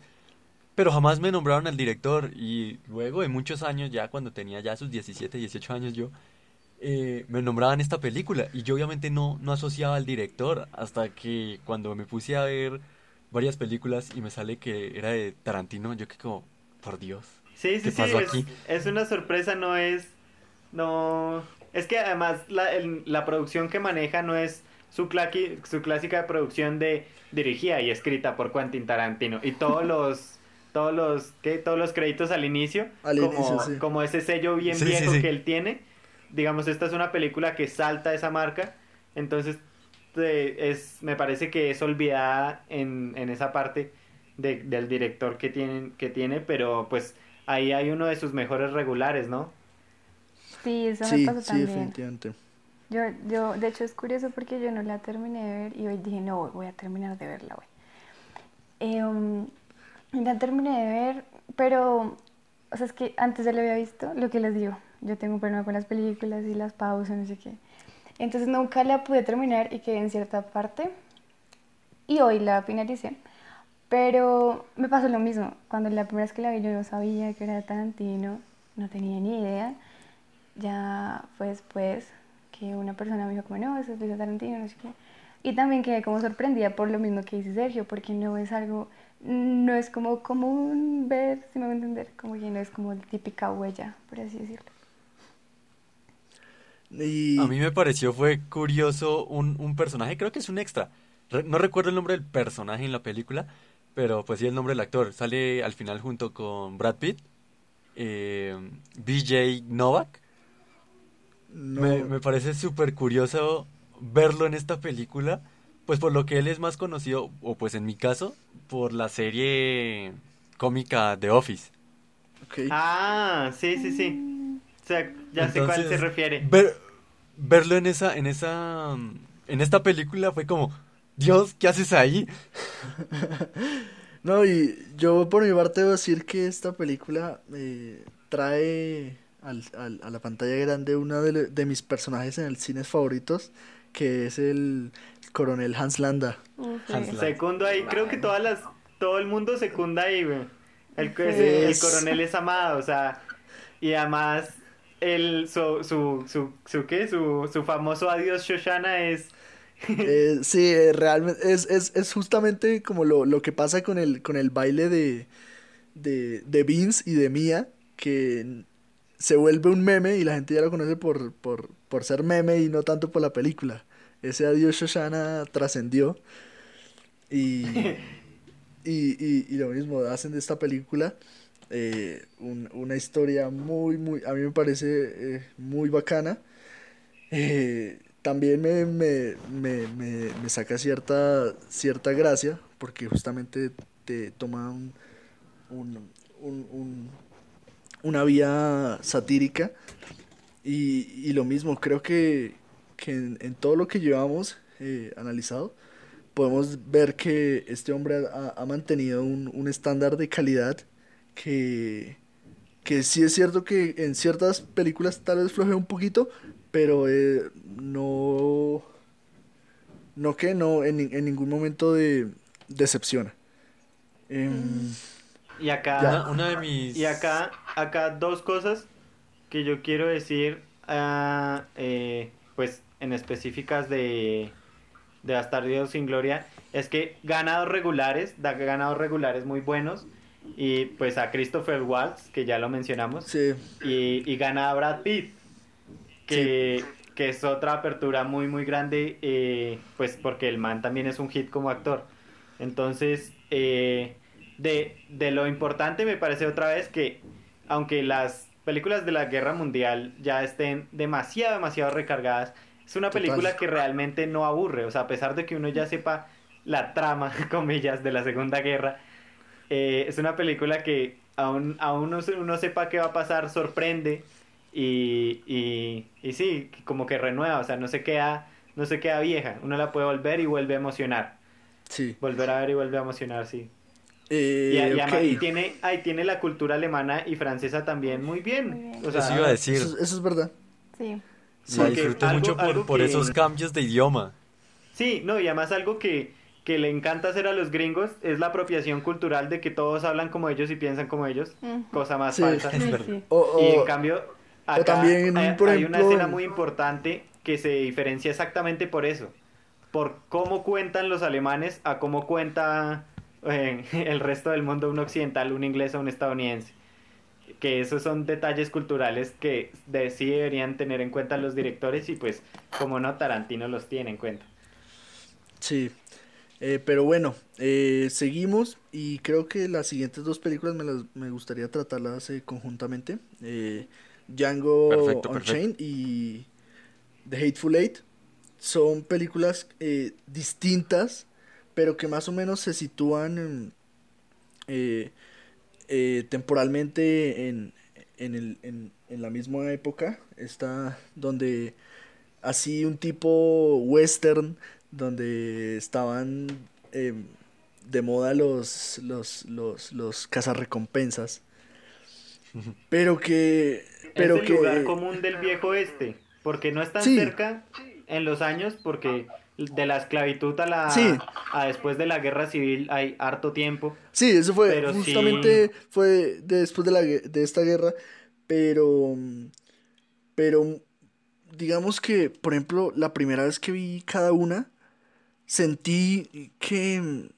pero jamás me nombraron al director. Y luego de muchos años, ya cuando tenía ya sus 17, 18 años yo, eh, me nombraban esta película. Y yo obviamente no, no asociaba al director hasta que cuando me puse a ver varias películas y me sale que era de Tarantino, yo que como, por Dios. Sí, sí, ¿Qué sí, pasó es, aquí? es una sorpresa, no es... No... Es que además la, el- la producción que maneja no es su, su clásica producción de dirigida y escrita por Quentin Tarantino. Y todos los... Todos los, ¿qué? Todos los créditos al inicio, Al como, inicio, sí. como ese sello bien Sí, sí, viejo sí. que él tiene. Digamos, esta es una película que salta esa marca. Entonces, te- es, me parece que es olvidada en, en esa parte de- del director que, tienen, que tiene, pero pues ahí hay uno de sus mejores regulares, ¿no? Sí, eso me Sí, pasó sí, también. definitivamente. Yo, yo, de hecho es curioso porque yo no la terminé de ver y hoy dije, no, voy a terminar de verla hoy. Eh, um, y la terminé de ver, pero, o sea, es que antes ya la había visto, lo que les digo, yo tengo un problema con las películas y las pausas, no sé qué. Entonces nunca la pude terminar y quedé en cierta parte y hoy la finalicé. Pero me pasó lo mismo, cuando la primera vez que la vi yo no sabía que era Tarantino, no tenía ni idea. Ya fue después que una persona me dijo como, no, eso es de Tarantino, no sé qué. Y también quedé como sorprendida por lo mismo que dice Sergio, porque no es algo, no es como común ver, si me voy a entender, como que no es como la típica huella, por así decirlo. Y A mí me pareció fue curioso un, un personaje, creo que es un extra. Re- no recuerdo el nombre del personaje en la película, pero pues sí el nombre del actor. Sale al final junto con Brad Pitt, eh, BJ Novak. no, Me, me parece súper curioso verlo en esta película, pues por lo que él es más conocido, o pues en mi caso, por la serie cómica The Office. Ah, sí, sí, sí. O sea, ya sé cuál se refiere. Ver, verlo en esa, en esa, en esta película fue como, Dios, ¿qué haces ahí? No, y yo por mi parte debo decir que esta película eh, trae al- al- a la pantalla grande uno de, de mis personajes en el cine favoritos, que es el coronel Hans Landa. Hans. Landa. Secundo ahí, creo que todas las, todo el mundo secunda ahí, güey. El, coronel es amado, o sea, y además el, su, su, su, su, ¿qué? Su, su famoso adiós Shoshana es... Eh, sí, realmente es, es, es justamente como lo, lo que pasa con el, con el baile de, de, de Vince y de Mia, que se vuelve un meme y la gente ya lo conoce por, por, por ser meme y no tanto por la película. Ese adiós Shoshana trascendió y, y, y, y lo mismo hacen de esta película eh, un- una historia muy, muy, a mí me parece eh, muy bacana. Eh, también me, me, me, me, me saca cierta, cierta gracia porque justamente te toma un, un- un- un- una vía satírica y, y lo mismo, creo que, que en, en todo lo que llevamos eh, analizado podemos ver que este hombre ha, ha mantenido un, un estándar de calidad que, que sí es cierto que en ciertas películas tal vez flojea un poquito, pero eh, no, no que no, en, en ningún momento de, decepciona. Em, Y acá... Una, una de mis... Y acá, acá dos cosas que yo quiero decir, ah, eh, pues en específicas de, de Bastardos sin Gloria, es que ganados regulares, da ganados regulares muy buenos, y pues a Christopher Waltz, que ya lo mencionamos, sí, y, y gana a Brad Pitt, que, que es otra apertura muy, muy grande, eh, pues porque el man también es un hit como actor. Entonces, eh, de, de lo importante me parece otra vez que, aunque las películas de la guerra mundial ya estén demasiado, demasiado recargadas, es una Total. película que realmente no aburre. O sea, a pesar de que uno ya sepa la trama, comillas, de la Segunda Guerra, eh, es una película que aún, aún no se- uno sepa qué va a pasar, sorprende y, y, y sí, como que renueva, o sea, no se queda, no se queda vieja, uno la puede volver y vuelve a emocionar, sí. volver a ver y vuelve a emocionar, sí. Eh, Y, tiene, ahí tiene la cultura alemana y francesa también muy bien. Muy bien. O sea, Eso iba a decir. Eso, eso es verdad. Sí. Sí, La porque disfruté algo- mucho por, por que- esos cambios de idioma. Sí, no, y además algo que, que le encanta hacer a los gringos es la apropiación cultural de que todos hablan como ellos y piensan como ellos, cosa más Sí. falsa. Es Sí, verdad. sí. O, o- Y en cambio, acá también, hay, por hay una escena muy importante que se diferencia exactamente por eso, por cómo cuentan los alemanes a cómo cuenta eh, el resto del mundo, un occidental, un inglés o un estadounidense. Que esos son detalles culturales que de, sí deberían tener en cuenta los directores y pues como no, Tarantino los tiene en cuenta. Sí, Eh, pero bueno, eh, seguimos y creo que las siguientes dos películas me, las, me gustaría tratarlas eh, conjuntamente. Eh, Django Perfecto, Unchained y The Hateful Eight son películas eh, distintas, pero que más o menos se sitúan en, eh, temporalmente en, en, el, en, en la misma época. Está donde así un tipo western donde estaban eh, de moda los, los, los, los cazarrecompensas. Pero que... Pero es el que... lugar común del viejo este, porque no es tan Sí. cerca en los años, porque de la esclavitud a la Sí. a después de la guerra civil hay harto tiempo. Sí, eso fue Pero sí. justamente fue después de la de esta guerra, pero pero digamos que, por ejemplo, la primera vez que vi cada una sentí que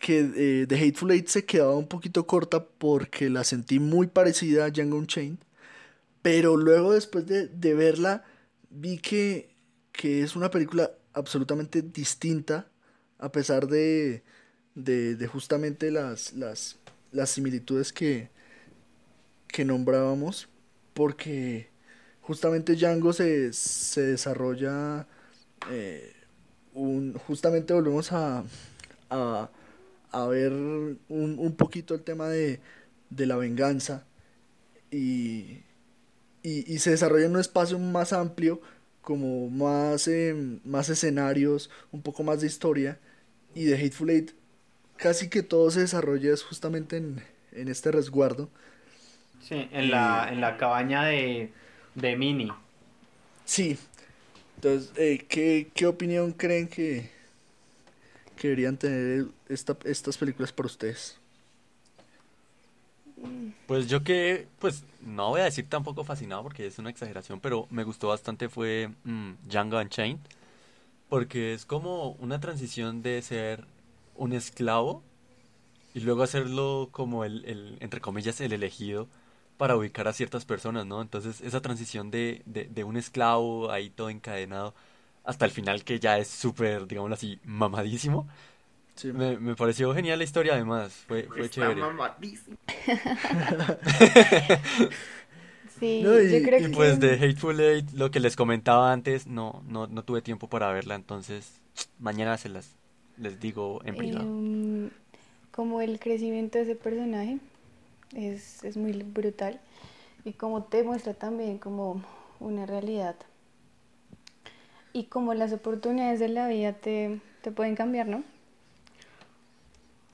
que eh, The Hateful Eight se quedaba un poquito corta porque la sentí muy parecida a Django Unchained, pero luego después de, de verla vi que, que es una película absolutamente distinta a pesar de, de, de justamente las, las, las similitudes que, que nombrábamos, porque justamente Django se, se desarrolla, eh, un, justamente volvemos a, a, a ver un, un poquito el tema de, de la venganza y, y, y se desarrolla en un espacio más amplio, como más, em, más escenarios, un poco más de historia, y de Hateful Eight casi que todo se desarrolla es justamente en, en este resguardo. Sí, en la en la cabaña de de Mini. Sí. Entonces, eh, ¿qué, qué opinión creen que, que deberían tener esta- estas películas para ustedes? Pues yo que, pues no voy a decir tampoco fascinado porque es una exageración, pero me gustó bastante fue mm, Django Unchained, porque es como una transición de ser un esclavo y luego hacerlo como el, el, entre comillas, el elegido para ubicar a ciertas personas, ¿no? Entonces esa transición de, de, de un esclavo ahí todo encadenado hasta el final que ya es súper, digámoslo así, mamadísimo. Sí. Me, me pareció genial la historia además, fue, fue chévere. Sí, No, y- yo creo Y que pues de Hateful Eight, lo que les comentaba antes, no, no, no tuve tiempo para verla, entonces mañana se las les digo en privado. em, como el crecimiento de ese personaje es, es muy brutal y como te muestra también como una realidad y como las oportunidades de la vida te, te pueden cambiar, ¿no?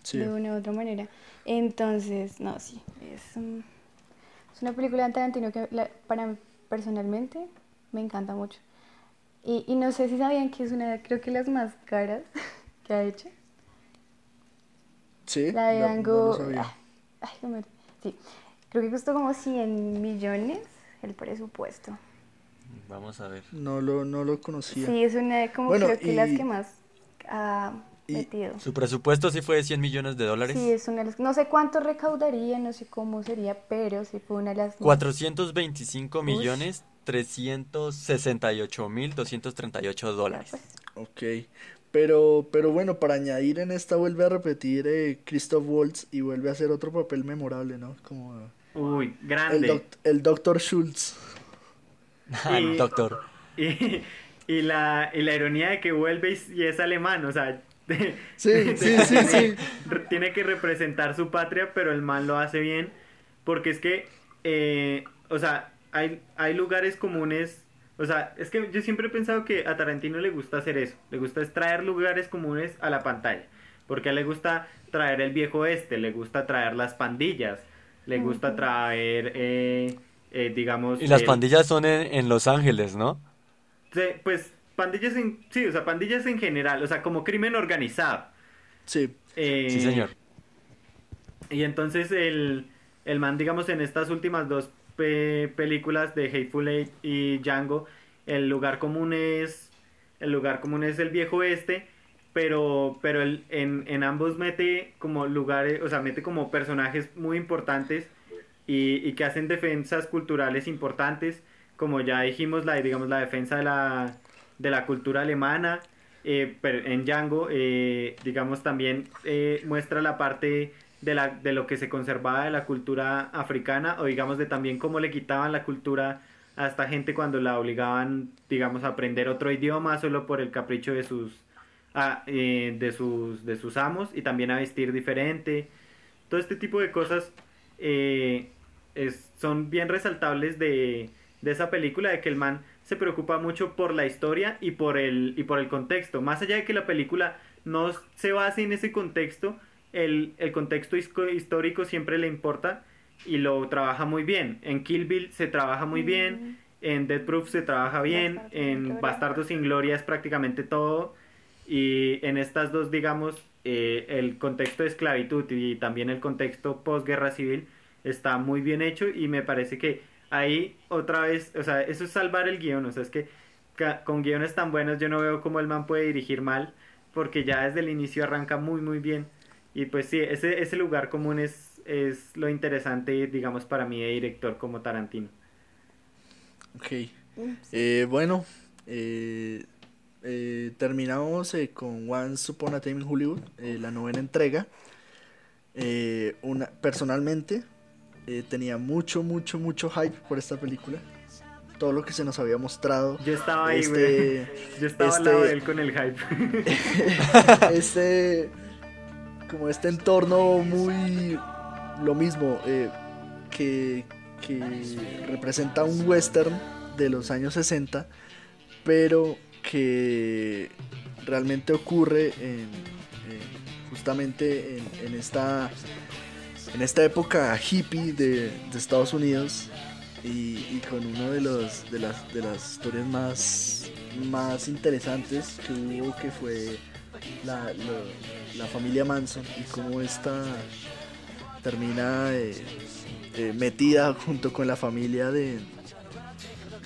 Sí. de una u otra manera. Entonces, no, sí, es, es una película de Tarantino que la- para mí personalmente me encanta mucho. Y, y no sé si sabían que es una, creo que las más caras que ha hecho. Sí, La de no ah, ay, me- sí, creo que costó como 100 millones el presupuesto. Vamos a ver. No lo, no lo conocía. Sí, es una, como Bueno, creo que las que más ha y- metido. Su presupuesto sí fue de 100 millones de dólares. Sí, es una de las, no sé cuánto recaudaría, no sé cómo sería, pero sí fue una de las más- 425 Ush. millones 368 mil 238 dólares. pues. Ok. Pero, pero bueno, para añadir en esta vuelve a repetir eh, Christoph Waltz y vuelve a hacer otro papel memorable, ¿no? Como Uy, el, grande. doc- el Dr. Schultz. Y- doctor. Y, y la, y la ironía de que vuelve y, y es alemán, o sea, Sí, sí, sí, sí. tiene que representar su patria, pero el man lo hace bien, porque es que, eh, o sea, hay, hay lugares comunes, o sea, es que yo siempre he pensado que a Tarantino le gusta hacer eso, le gusta extraer lugares comunes a la pantalla, porque a él le gusta traer el viejo este, le gusta traer las pandillas, le gusta traer, eh, eh, digamos... Y las el- pandillas son en, en Los Ángeles, ¿no? de- pues pandillas en... Sí, o sea, pandillas en general, o sea, como crimen organizado. Sí, Eh, Sí, señor. Y entonces el, el man, digamos, en estas últimas dos pe- películas de Hateful Eight y Django, el lugar común es el lugar común es el viejo este, pero pero el, en, en ambos mete como lugares, o sea, mete como personajes muy importantes y, y que hacen defensas culturales importantes, como ya dijimos, la digamos la defensa de la de la cultura alemana, eh, pero en Django, eh, digamos, también eh, muestra la parte de, la, de lo que se conservaba de la cultura africana, o digamos de también cómo le quitaban la cultura a esta gente cuando la obligaban, digamos, a aprender otro idioma solo por el capricho de sus, ah, eh, de sus, de sus amos, y también a vestir diferente. Todo este tipo de cosas son bien resaltables de, de esa película, de que el man se preocupa mucho por la historia y por el, y por el contexto. Más allá de que la película no se base en ese contexto, el, el contexto histórico siempre le importa y lo trabaja muy bien. En Kill Bill se trabaja muy bien, en Death Proof se trabaja bien, sin en Gloria. Bastardo sin Gloria es prácticamente todo. Y en estas dos, digamos, eh, el contexto de esclavitud y también el contexto posguerra civil está muy bien hecho y me parece que ahí otra vez, o sea, eso es salvar el guion, o sea, es que ca- con guiones tan buenos yo no veo cómo el man puede dirigir mal, porque ya desde el inicio arranca muy muy bien. Y pues sí, ese, ese lugar común es, es lo interesante, digamos, para mí de director como Tarantino. ok. Eh, bueno, eh, eh, terminamos eh, con Once Upon a Time in Hollywood, eh, la novena entrega. Eh, una, personalmente, eh, tenía mucho, mucho, mucho hype por esta película. Todo lo que se nos había mostrado. Yo estaba ahí, güey. Este, Yo estaba al este- lado de él con el hype. este como este entorno muy lo mismo eh, que, que representa un western de los años 60 pero que realmente ocurre en, en- justamente en, en esta en esta época hippie de, de Estados Unidos y, y con uno de los de las de las historias más más interesantes que hubo que fue la, la familia Manson y cómo esta termina eh, eh, metida junto con la familia de,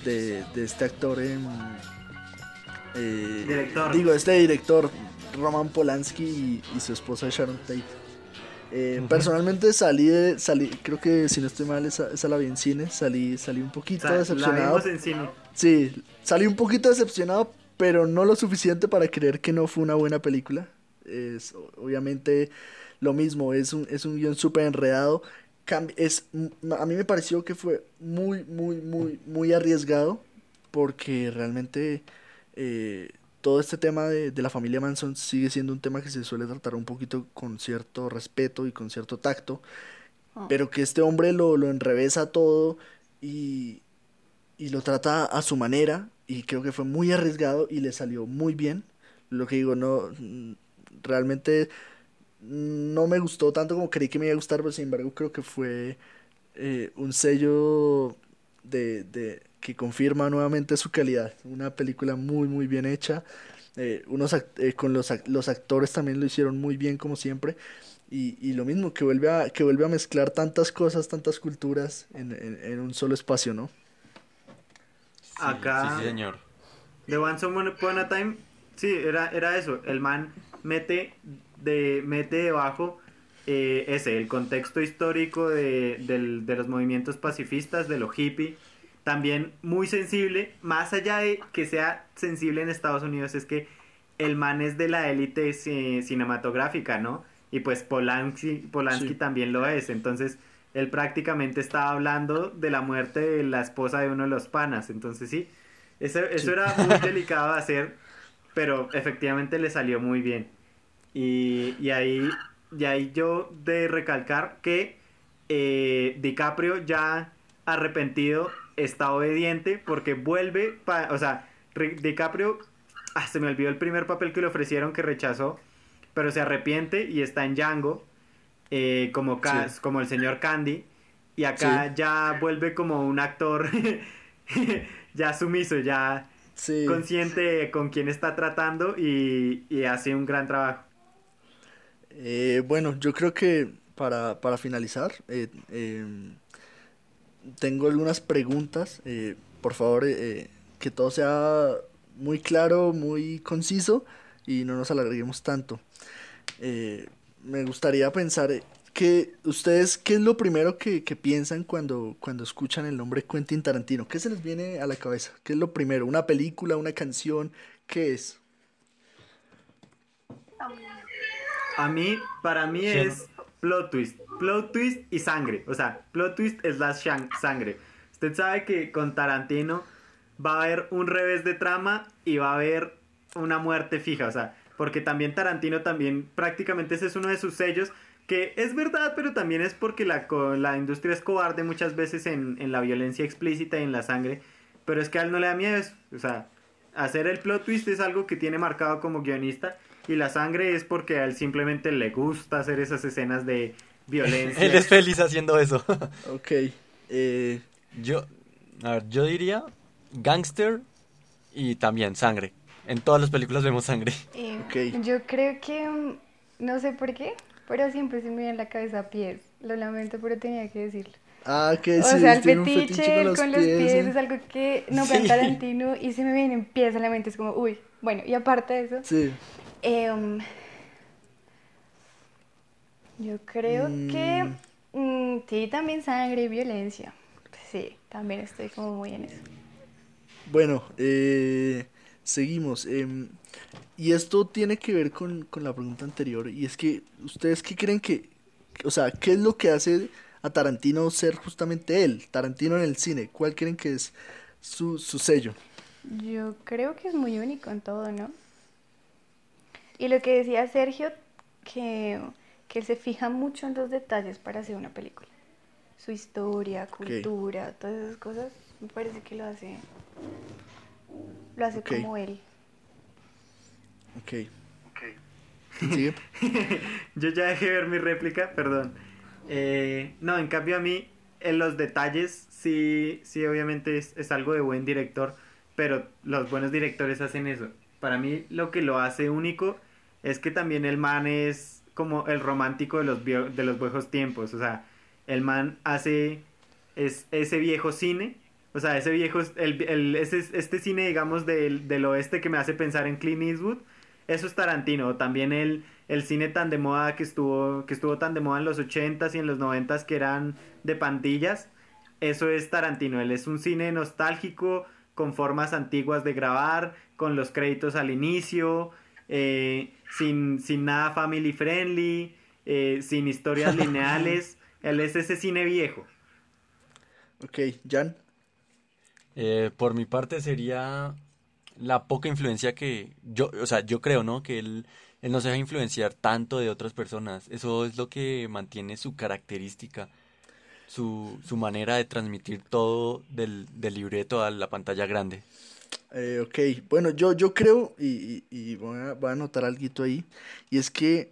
de, de este actor en, eh, Director. digo este director Roman Polanski y, y su esposa Sharon Tate Eh, Personalmente salí de, salí, creo que si no estoy mal esa, esa la vi en cine, salí, salí un O poquito la decepcionado. vimos en cine. Sí, salí un poquito decepcionado, pero no lo suficiente para creer que no fue una buena película. Es obviamente lo mismo, es un, es un guion súper enredado. Es, a mí me pareció que fue muy, muy, muy, muy arriesgado, porque realmente eh, todo este tema de, de la familia Manson sigue siendo un tema que se suele tratar un poquito con cierto respeto y con cierto tacto, pero que este hombre lo, lo enrevesa todo y, y lo trata a su manera y creo que fue muy arriesgado y le salió muy bien. Lo que digo, no realmente no me gustó tanto como creí que me iba a gustar, pero sin embargo creo que fue eh, un sello de, de- que confirma nuevamente su calidad. Una película muy muy bien hecha. Eh, unos act- eh, con los, los actores también lo hicieron muy bien como siempre. Y, y lo mismo, que vuelve a, que vuelve a mezclar tantas cosas, tantas culturas en, en- en un solo espacio, ¿no? Acá- Sí, sí, señor. The Once Upon a Time, sí, era, era eso. El man mete, de, mete debajo eh, ese, el contexto histórico de, del- de los movimientos pacifistas, de lo hippie. También muy sensible, más allá de que sea sensible en Estados Unidos, es que el man es de la élite ci- cinematográfica, ¿no? Y pues Polanski, Polanski Sí. también lo es. Entonces, él prácticamente estaba hablando de la muerte de la esposa de uno de los panas. Entonces, sí, eso, eso Sí. era muy delicado de hacer, pero efectivamente le salió muy bien. Y, y ahí, y ahí yo de recalcar que eh, DiCaprio ya arrepentido está obediente porque vuelve, pa- o sea, Ri- DiCaprio, ah, se me olvidó el primer papel que le ofrecieron que rechazó, pero se arrepiente y está en Django, eh, como, como el señor Candy, y acá ya vuelve como un actor ya sumiso, ya consciente con quién está tratando y, hace un gran trabajo. Eh, bueno, yo creo que para, finalizar, eh, em, tengo algunas preguntas. Eh, por favor, que todo sea muy claro, muy conciso y no nos alarguemos tanto. me gustaría pensar que ustedes, ¿qué es lo primero que, piensan cuando, cuando escuchan el nombre Quentin Tarantino? ¿Qué se les viene a la cabeza? ¿Qué es lo primero? ¿Una película, una canción? ¿Qué es? A mí, para mí es plot twist. Plot twist y sangre. O sea, plot twist la sangre. Usted sabe que con Tarantino va a haber un revés de trama y va a haber una muerte fija. O sea, porque también Tarantino también prácticamente ese es uno de sus sellos que es verdad, pero también es porque la, la industria es cobarde muchas veces en, la violencia explícita y en la sangre. Pero es que a él no le da miedo eso. O sea, hacer el plot twist es algo que tiene marcado como guionista. Y la sangre es porque a él simplemente le gusta hacer esas escenas de violencia. él es feliz haciendo eso. ok. Eh, yo, a ver, yo diría gangster y también sangre. En todas las películas vemos sangre. Eh, Yo creo que, mm, no sé por qué, pero siempre se me viene en la cabeza pies. Lo lamento, pero tenía que decirlo. Ah, que O sea, el fetiche, con, los, pies, es algo que no sí. Tarantino y se me vienen pies a la mente. Es como, uy, bueno, y aparte de eso. Sí. Em, yo creo mm. que. Mm, sí, también sangre y violencia. Sí, también estoy como muy en eso. Bueno, eh, seguimos. Eh, y esto tiene que ver con, la pregunta anterior, y es que, ¿ustedes qué creen que, o sea, qué es lo que hace a Tarantino ser justamente él, Tarantino en el cine? ¿Cuál creen que es su, sello? Yo creo que es muy único en todo, ¿no? Y lo que decía Sergio, que, que él se fija mucho en los detalles para hacer una película. Su historia, cultura, todas esas cosas, me parece que lo hace, lo hace como él. Ok. Yo ya dejé ver mi réplica, perdón. Eh, no, en cambio a mí, en los detalles, sí, sí, obviamente es, es, algo de buen director, pero los buenos directores hacen eso. Para mí lo que lo hace único es que también el man es como el romántico de los, de los viejos tiempos. O sea, el man hace es, ese viejo cine. O sea, ese viejo, el, el, ese, este cine, digamos, del, del oeste que me hace pensar en Clint Eastwood eso es Tarantino. También el, el cine tan de moda que estuvo, que estuvo tan de moda en los 80s y en los 90s que eran de pandillas. Eso es Tarantino. Él es un cine nostálgico, con formas antiguas de grabar, con los créditos al inicio, eh, sin, sin nada family friendly, eh, sin historias lineales. Él es ese cine viejo. Ok, Jan. Eh, por mi parte sería la poca influencia que yo, o sea, yo creo, ¿no? Que él, él no se deja influenciar tanto de otras personas. Eso es lo que mantiene su característica, su, su manera de transmitir todo del, del libreto a la pantalla grande. Eh, ok, bueno, yo, yo creo, y, y, voy, a, a, anotar algo ahí, y es que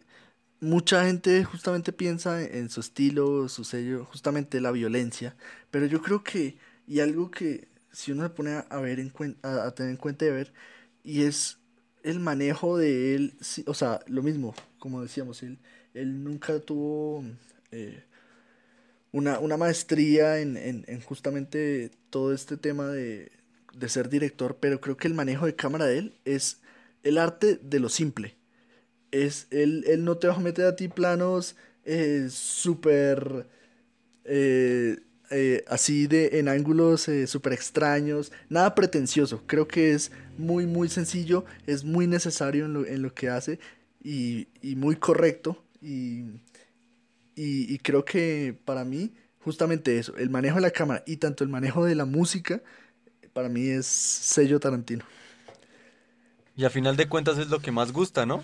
mucha gente justamente piensa en su estilo, su sello, justamente la violencia, pero yo creo que, y algo que si uno se pone a, ver en a, tener en cuenta y ver, y es el manejo de él, o sea, lo mismo, como decíamos, él, él nunca tuvo eh, una, una, maestría en, en, justamente todo este tema de, de, ser director, pero creo que el manejo de cámara de él es el arte de lo simple. Es, él, él no te va a meter a ti planos eh, súper... Eh, eh, así de en ángulos eh, súper extraños, nada pretencioso, creo que es muy muy sencillo, es muy necesario en lo, en lo que hace y, y muy correcto y, y, creo que para mí justamente eso, el manejo de la cámara y tanto el manejo de la música, para mí es sello Tarantino. Y a final de cuentas es lo que más gusta, ¿no?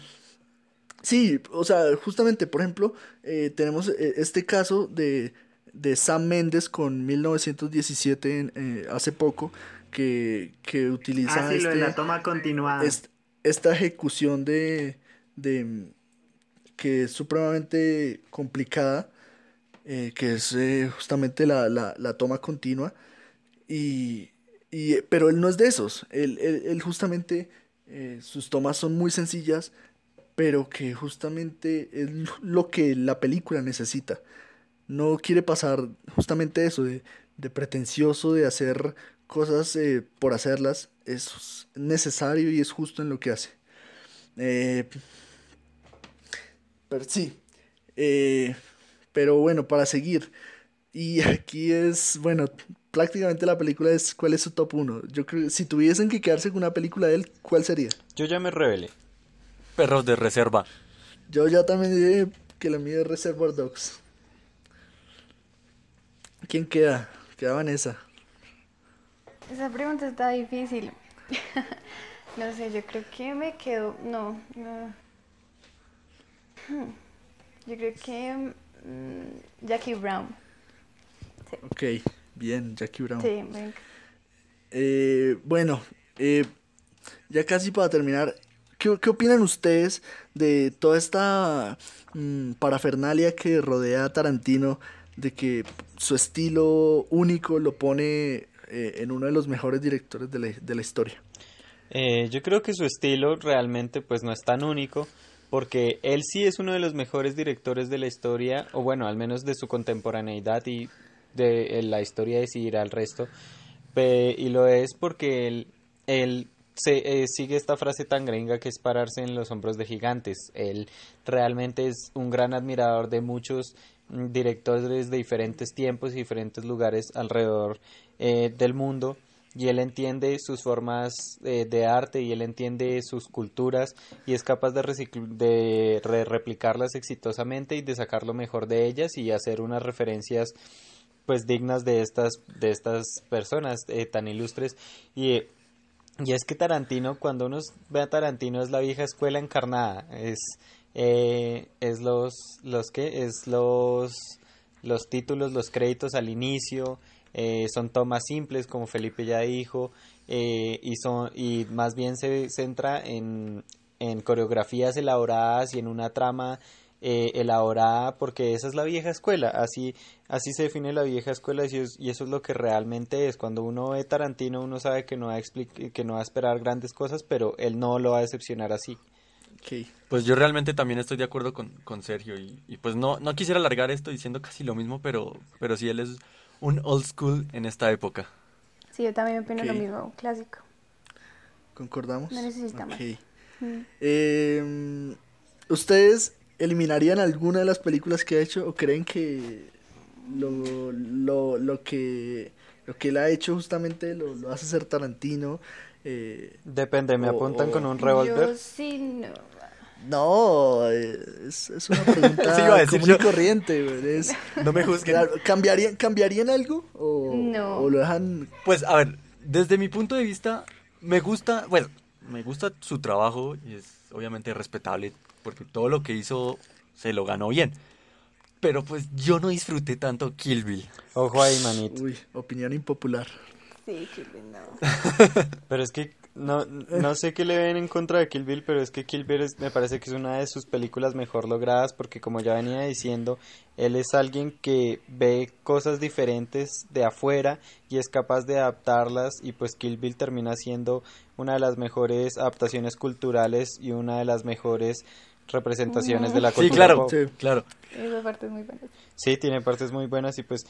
Sí, o sea, justamente, por ejemplo, eh, tenemos este caso de de Sam Mendes con 1917 eh, hace poco, que, que utiliza... Ah, sí, lo de la este toma continuada. esta ejecución de, de, que es supremamente complicada, eh, que es eh, justamente la, la, la, toma continua, y, y, pero él no es de esos, él, él, él justamente, eh, sus tomas son muy sencillas, pero que justamente es lo que la película necesita. No quiere pasar justamente eso de, de pretencioso, de hacer cosas eh, por hacerlas, es necesario y es justo en lo que hace. Eh, pero sí, eh, pero bueno, para seguir. Y aquí es, bueno, prácticamente la película es cuál es su top 1. Yo creo si tuviesen que quedarse con una película de él, ¿cuál sería? Yo ya me revelé. Perros de reserva. Yo ya también diré que la mía es Reservoir Dogs. ¿Quién queda? Queda Vanessa. Esa pregunta está difícil. no sé, yo creo que me quedo. No, no. Hmm. Yo creo que. Mm, Jackie Brown. Sí. Ok, bien, Jackie Brown. Sí, venga. Eh, bueno, eh, ya casi para terminar, ¿qué, ¿qué, opinan ustedes de toda esta mmm, parafernalia que rodea a Tarantino? De que su estilo único lo pone eh, en uno de los mejores directores de la, de la historia. Eh, yo creo que su estilo realmente pues no es tan único porque él sí es uno de los mejores directores de la historia o bueno al menos de su contemporaneidad y de la historia de seguir al resto y lo es porque él, él se, eh, sigue esta frase tan gringa que es pararse en los hombros de gigantes. Él realmente es un gran admirador de muchos directores de diferentes tiempos y diferentes lugares alrededor eh, del mundo y él entiende sus formas eh, de arte y él entiende sus culturas y es capaz de, de re replicarlas exitosamente y de sacar lo mejor de ellas y hacer unas referencias pues dignas de estas de estas personas eh, tan ilustres. Y y es que Tarantino cuando uno ve a Tarantino es la vieja escuela encarnada. Es eh, es los los que es los los títulos los créditos al inicio eh, son tomas simples como Felipe ya dijo eh, y son y más bien se centra en, en coreografías elaboradas y en una trama eh, elaborada porque esa es la vieja escuela así así se define la vieja escuela y, es, y eso es lo que realmente es cuando uno ve Tarantino uno sabe que no va a que no va a esperar grandes cosas pero él no lo va a decepcionar así Okay. Pues yo realmente también estoy de acuerdo con, con Sergio y, y, pues no, no quisiera alargar esto diciendo casi lo mismo, pero, pero sí él es un old school en esta época. Sí, yo también opino okay. lo mismo, clásico. ¿Concordamos? No necesitamos. Okay. Mm. Eh, ¿Ustedes eliminarían alguna de las películas que ha hecho o creen que lo, lo, lo que lo que él ha hecho justamente lo, lo hace ser Tarantino? Eh, Depende, ¿me o, apuntan o... con un revólver? Sí, no. No, es, es una pregunta sí, iba a decir común y corriente. Es, no me juzguen. ¿cambiarían, ¿Cambiarían algo? O, no. ¿O lo dejan...? Pues, a ver, desde mi punto de vista, me gusta, bueno, me gusta su trabajo y es obviamente respetable porque todo lo que hizo se lo ganó bien. Pero pues yo no disfruté tanto Kill Bill. Ojo ahí, manito. Uy, opinión impopular. Sí, Kill Bill no. pero es que no, no sé qué le ven en contra de Kill Bill, pero es que Kill Bill es, me parece que es una de sus películas mejor logradas porque como ya venía diciendo, él es alguien que ve cosas diferentes de afuera y es capaz de adaptarlas y pues Kill Bill termina siendo una de las mejores adaptaciones culturales y una de las mejores representaciones de la cultura. Sí, claro, sí, claro. Esa parte es muy buena. Sí, tiene partes muy buenas y pues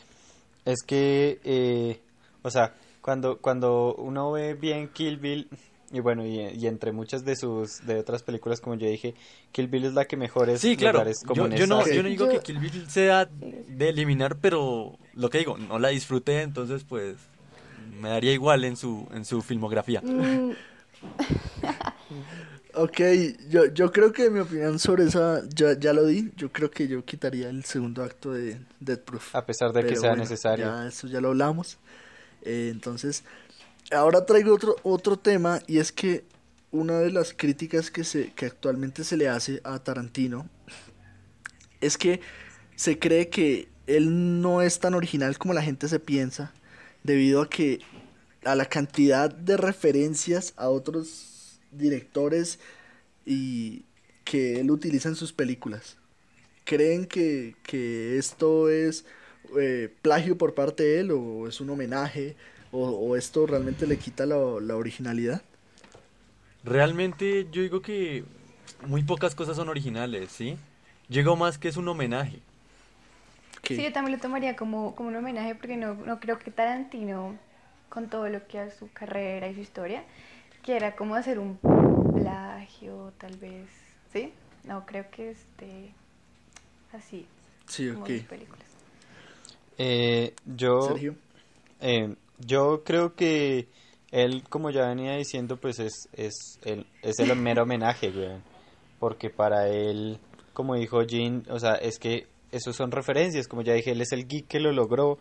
es que, eh, o sea, cuando, cuando uno ve bien Kill Bill, y bueno, y, y, entre muchas de sus de otras películas, como yo dije, Kill Bill es la que mejores sí, claro. Yo, yo, no, yo no digo que Kill Bill sea de eliminar, pero lo que digo, no la disfruté, entonces pues me daría igual en su, en su filmografía. Mm. ok, yo, yo creo que mi opinión sobre esa ya, ya lo di. Yo creo que yo quitaría el segundo acto de Dead Proof. A pesar de Pero que sea bueno, necesario. Ya, eso ya lo hablamos. Eh, entonces, ahora traigo otro, otro tema y es que una de las críticas que, se, que actualmente se le hace a Tarantino es que se cree que él no es tan original como la gente se piensa debido a que a la cantidad de referencias a otros directores y que él utiliza en sus películas. creen que, que esto es eh, plagio por parte de él o es un homenaje o, o esto realmente le quita la, la originalidad. Realmente yo digo que muy pocas cosas son originales, ¿sí? Llegó más que es un homenaje. Que- Sí, yo también lo tomaría como, como un homenaje porque no, no creo que Tarantino, con todo lo que es su carrera y su historia, quiera como hacer un plagio, tal vez, ¿sí? No, creo que esté así, Sí, como ok. sus películas. Eh, yo, Sergio. eh, yo creo que él, como ya venía diciendo, pues es, es, el, es el mero homenaje, weón. Porque para él, como dijo Jean, o sea, es que esos son referencias, como ya dije, él es el geek que lo logró.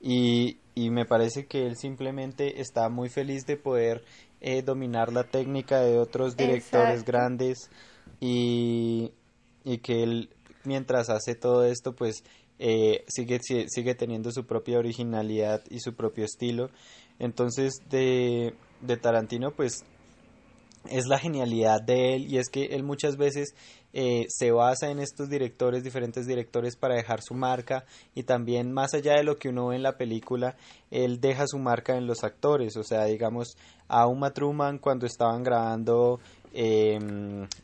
Y, y me parece que él simplemente está muy feliz de poder eh, dominar la técnica de otros directores Exacto. grandes y, y que él mientras hace todo esto pues eh, sigue, si- sigue teniendo su propia originalidad y su propio estilo entonces de, de Tarantino pues es la genialidad de él y es que él muchas veces eh, se basa en estos directores, diferentes directores para dejar su marca y también más allá de lo que uno ve en la película, él deja su marca en los actores, o sea, digamos a Uma Truman cuando estaban grabando eh,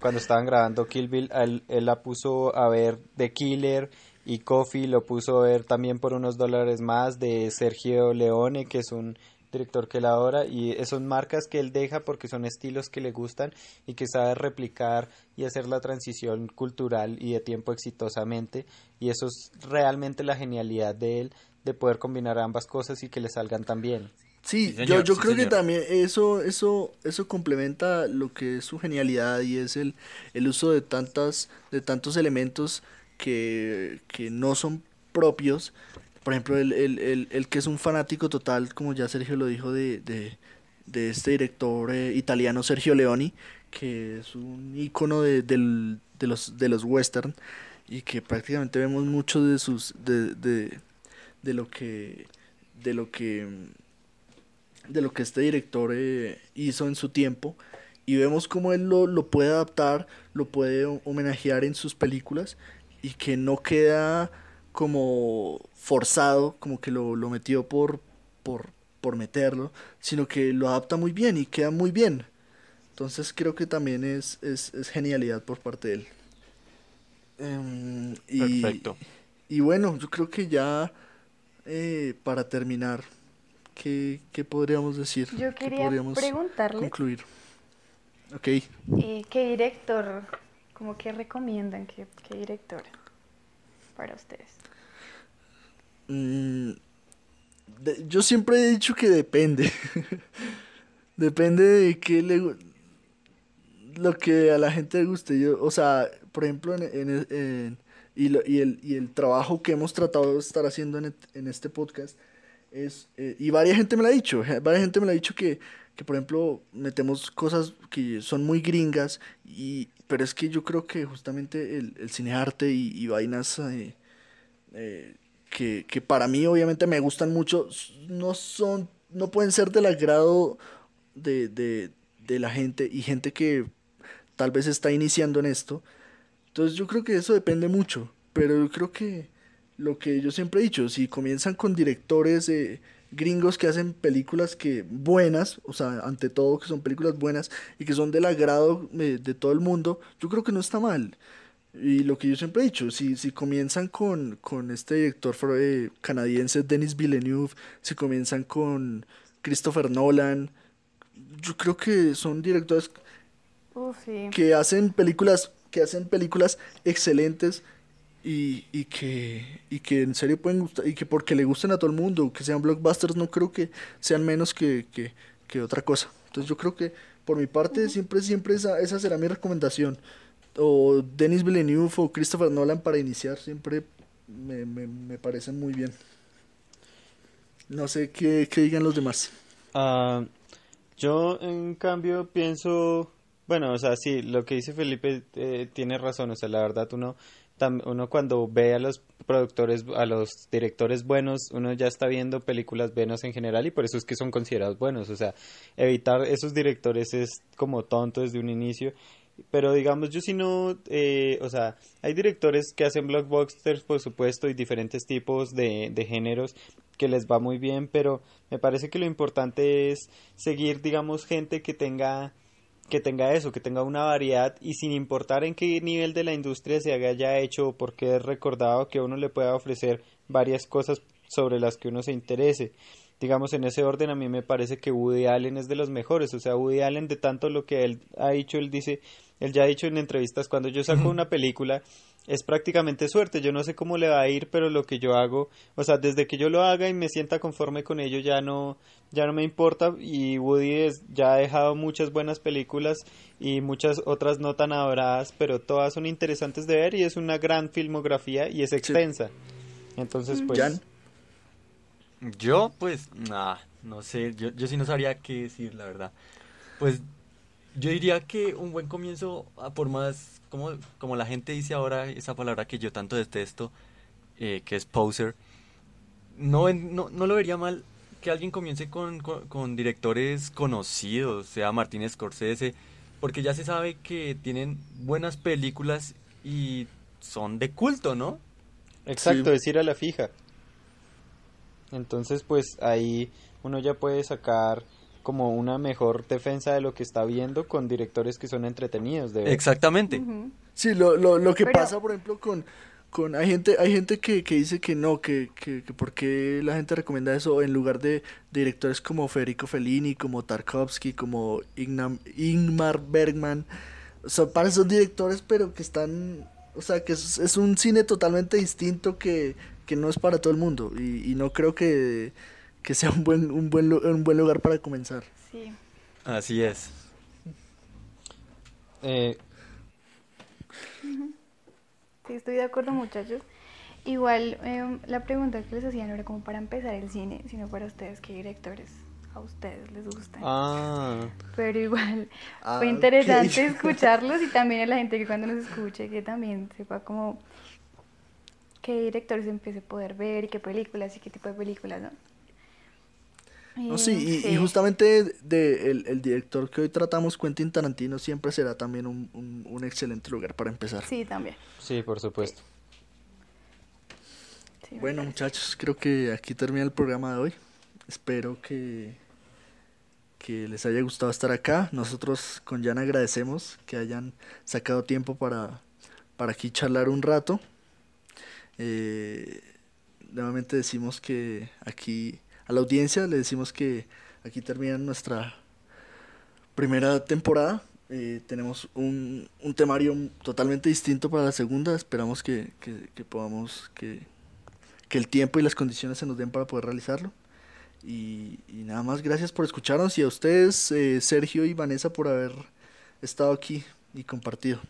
cuando estaban grabando Kill Bill, él la puso a ver The Killer y Coffee lo puso a ver también por unos dólares más de Sergio Leone, que es un director que él adora y son marcas que él deja porque son estilos que le gustan y que sabe replicar y hacer la transición cultural y de tiempo exitosamente y eso es realmente la genialidad de él de poder combinar ambas cosas y que le salgan tan bien. Sí, Sí, señor, yo, yo sí, creo que también eso, eso, eso complementa lo que es su genialidad y es el, el uso de tantas, de tantos elementos que, que no son propios. Por ejemplo, el, el, el, el que es un fanático total, como ya Sergio lo dijo, de, de, de este director eh, italiano Sergio Leoni, que es un ícono de, del- de los, de los western y que prácticamente vemos mucho de sus, de, de, de lo que, de lo que de lo que este director eh, hizo en su tiempo y vemos cómo él lo, lo puede adaptar, lo puede ho- homenajear en sus películas y que no queda como forzado, como que lo, lo metió por, por, por meterlo, sino que lo adapta muy bien y queda muy bien. Entonces creo que también es, es, es genialidad por parte de él. Em, y, Perfecto. y bueno, yo creo que ya eh, para terminar, ¿qué, qué podríamos decir? Yo ¿Qué quería podríamos preguntarle concluir? Ok, eh, qué director, como que recomiendan, qué, qué director para ustedes. Mm, yo siempre he dicho que depende. depende de qué le lo que a la gente le guste. Yo, o sea, por ejemplo, en, en- en- y, lo- y el, y el trabajo que hemos tratado de estar haciendo en, en este podcast es, eh, y varias gente me lo ha dicho, varias gente me lo ha dicho que, que, por ejemplo, metemos cosas que son muy gringas, y, pero es que yo creo que justamente el, el cinearte y, y vainas eh, eh, que, que para mí obviamente me gustan mucho, no son, no pueden ser del agrado de, de, de la gente y gente que tal vez está iniciando en esto. Entonces yo creo que eso depende mucho, pero yo creo que lo que yo siempre he dicho, si comienzan con directores eh, gringos que hacen películas que buenas, o sea, ante todo que son películas buenas y que son del agrado eh, de todo el mundo, yo creo que no está mal. Y lo que yo siempre he dicho, si, si comienzan con, con este director eh, canadiense Denis Villeneuve, si comienzan con Christopher Nolan, yo creo que son directores sí. que hacen películas que hacen películas excelentes y, y que y que en serio pueden gustar y que porque le gusten a todo el mundo que sean blockbusters no creo que sean menos que, que, que otra cosa. Entonces yo creo que por mi parte siempre siempre esa, esa será mi recomendación o Denis Villeneuve o Christopher Nolan para iniciar siempre me, me, me parecen muy bien. No sé qué, qué digan los demás. Ah, yo, en cambio, pienso, bueno, o sea, sí, lo que dice Felipe eh, tiene razón, o sea, la verdad, uno, tam- uno cuando ve a los productores, a los directores buenos, uno ya está viendo películas buenas en general y por eso es que son considerados buenos, o sea, evitar esos directores es como tonto desde un inicio pero digamos, yo sí no, eh, o sea, hay directores que hacen blockbusters, por supuesto, y diferentes tipos de, de géneros que les va muy bien, pero me parece que lo importante es seguir, digamos, gente que tenga que tenga eso, que tenga una variedad y sin importar en qué nivel de la industria se haya hecho o porque es recordado que uno le pueda ofrecer varias cosas sobre las que uno se interese. Digamos, en ese orden a mí me parece que Woody Allen es de los mejores, o sea, Woody Allen de tanto lo que él ha dicho, él dice, él ya ha dicho en entrevistas, cuando yo saco una película, es prácticamente suerte. Yo no sé cómo le va a ir, pero lo que yo hago, o sea, desde que yo lo haga y me sienta conforme con ello, ya no, ya no me importa. Y Woody ya ha dejado muchas buenas películas y muchas otras no tan adoradas, pero todas son interesantes de ver y es una gran filmografía y es extensa. Entonces, pues. Yo, pues, nah, no sé, yo, yo sí no sabría qué decir, la verdad. Pues yo diría que un buen comienzo, ah, por más como, como la gente dice ahora, esa palabra que yo tanto detesto, eh, que es poser, no, no, no, lo vería mal que alguien comience con, con, directores conocidos, sea Martín Scorsese, porque ya se sabe que tienen buenas películas y son de culto, ¿no? Exacto, decir a la fija. Entonces, pues ahí uno ya puede sacar como una mejor defensa de lo que está viendo con directores que son entretenidos. De Exactamente. Sí, lo, lo, lo que pasa, por ejemplo, con, con hay gente hay gente que, que dice que no, que, que, que por qué la gente recomienda eso en lugar de, directores como Federico Fellini, como Tarkovsky, como Ingmar Bergman. O sea, parecen directores, pero que están, o sea, que es, es un cine totalmente distinto que, que no es para todo el mundo. Y, y no creo que que sea un buen, un buen, un buen lugar para comenzar. Sí. Así es. Eh. Sí, estoy de acuerdo muchachos. Igual em, la pregunta que les hacían no era como para empezar el cine, sino para ustedes, ¿qué directores a ustedes les gustan? Ah. Pero igual ah, fue interesante escucharlos y también a la gente que cuando nos escuche que también sepa como qué directores empiece a poder ver y qué películas y qué tipo de películas, ¿no? No, sí, y, justamente de, el, director que hoy tratamos, Quentin Tarantino, siempre será también un, un, excelente lugar para empezar. Sí, también. Sí, por supuesto. bueno, muchachos, creo que aquí termina el programa de hoy. Espero que, que les haya gustado estar acá. Nosotros con Jan agradecemos que hayan sacado tiempo para, para aquí charlar un rato. Eh, nuevamente decimos que aquí a la audiencia. Le decimos que aquí termina nuestra primera temporada. Eh, tenemos un, un, temario totalmente distinto para la segunda. Esperamos que, que, podamos, que, que, el tiempo y las condiciones se nos den para poder realizarlo. Y, y nada más, gracias por escucharnos y a ustedes, eh, Sergio y Vanessa, por haber estado aquí y compartido.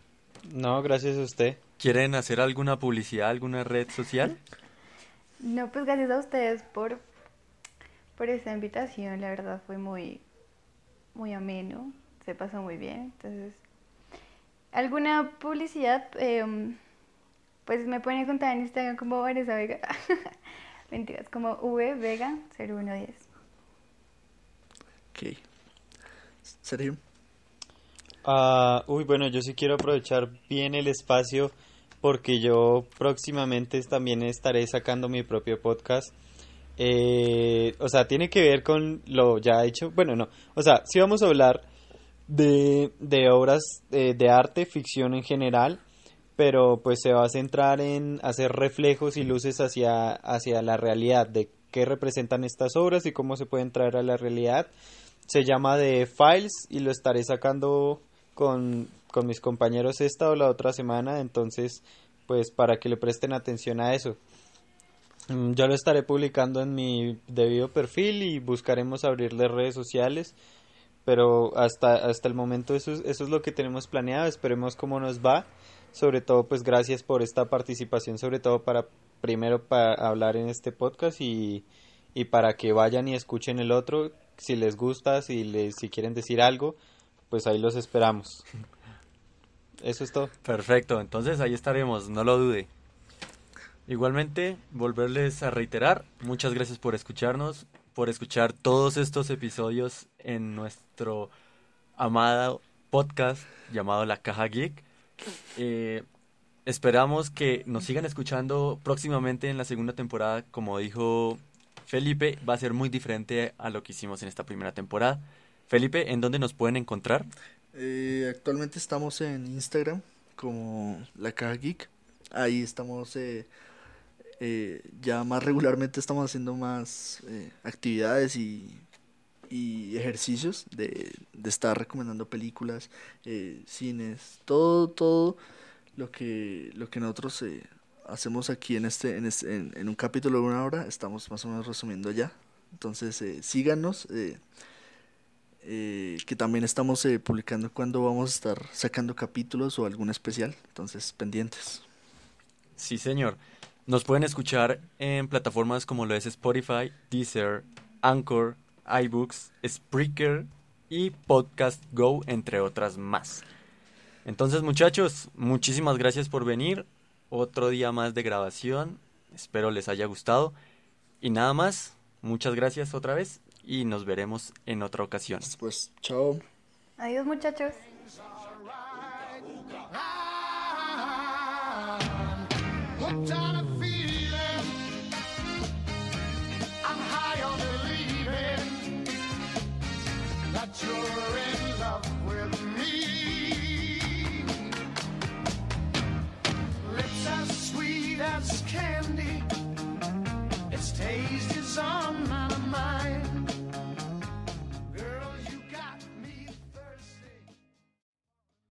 No, gracias a usted. ¿Quieren hacer alguna publicidad, alguna red social? No, pues gracias a ustedes por por esta invitación, la verdad fue muy, muy ameno, se pasó muy bien. Entonces, ¿alguna publicidad? Em, pues me pueden encontrar en Instagram como Vanessa Vega. Mentiras, como V Vega 0110. Ok. Sergio. Uh, uy, bueno, yo sí quiero aprovechar bien el espacio porque yo próximamente también estaré sacando mi propio podcast eh, o sea, tiene que ver con lo ya hecho. Bueno, no. O sea, si vamos a hablar de, de obras eh, de arte, ficción en general, pero pues se va a centrar en hacer reflejos y luces hacia, hacia la realidad, de qué representan estas obras y cómo se pueden traer a la realidad. Se llama The Files y lo estaré sacando con, con mis compañeros esta o la otra semana, entonces pues para que le presten atención a eso. Mm, yo lo estaré publicando en mi debido perfil y buscaremos abrirle redes sociales. Pero hasta, hasta el momento eso, eso es lo que tenemos planeado. Esperemos cómo nos va. Sobre todo, pues gracias por esta participación, sobre todo para primero para hablar en este podcast y, y para que vayan y escuchen el otro. Si les gusta, si, les, si quieren decir algo, pues ahí los esperamos. Eso es todo. Perfecto, entonces ahí estaremos, no lo dude. Igualmente, volverles a reiterar, muchas gracias por escucharnos, por escuchar todos estos episodios en nuestro amado podcast llamado La Caja Geek. Eh, esperamos que nos sigan escuchando próximamente en la segunda temporada. Como dijo Felipe, va a ser muy diferente a lo que hicimos en esta primera temporada. Felipe, ¿en dónde nos pueden encontrar? Eh, actualmente estamos en Instagram como La Caja Geek. Ahí estamos eh, eh, ya más regularmente estamos haciendo más eh, actividades y, ejercicios de, de estar recomendando películas, eh, cines, todo, todo lo que, lo que nosotros hacemos aquí en este, en este, en, un capítulo de una hora, estamos más o menos resumiendo ya. Entonces, síganos, eh, que también estamos eh, publicando cuando vamos a estar sacando capítulos o algún especial. Entonces, pendientes. Sí, señor. Nos pueden escuchar en plataformas como lo es Spotify, Deezer, Anchor, iBooks, Spreaker y Podcast Go, entre otras más. Entonces, muchachos, muchísimas gracias por venir. Otro día más de grabación. Espero les haya gustado. Y nada más, muchas gracias otra vez y nos veremos en otra ocasión. Pues chao. Adiós muchachos. Candy, its taste is.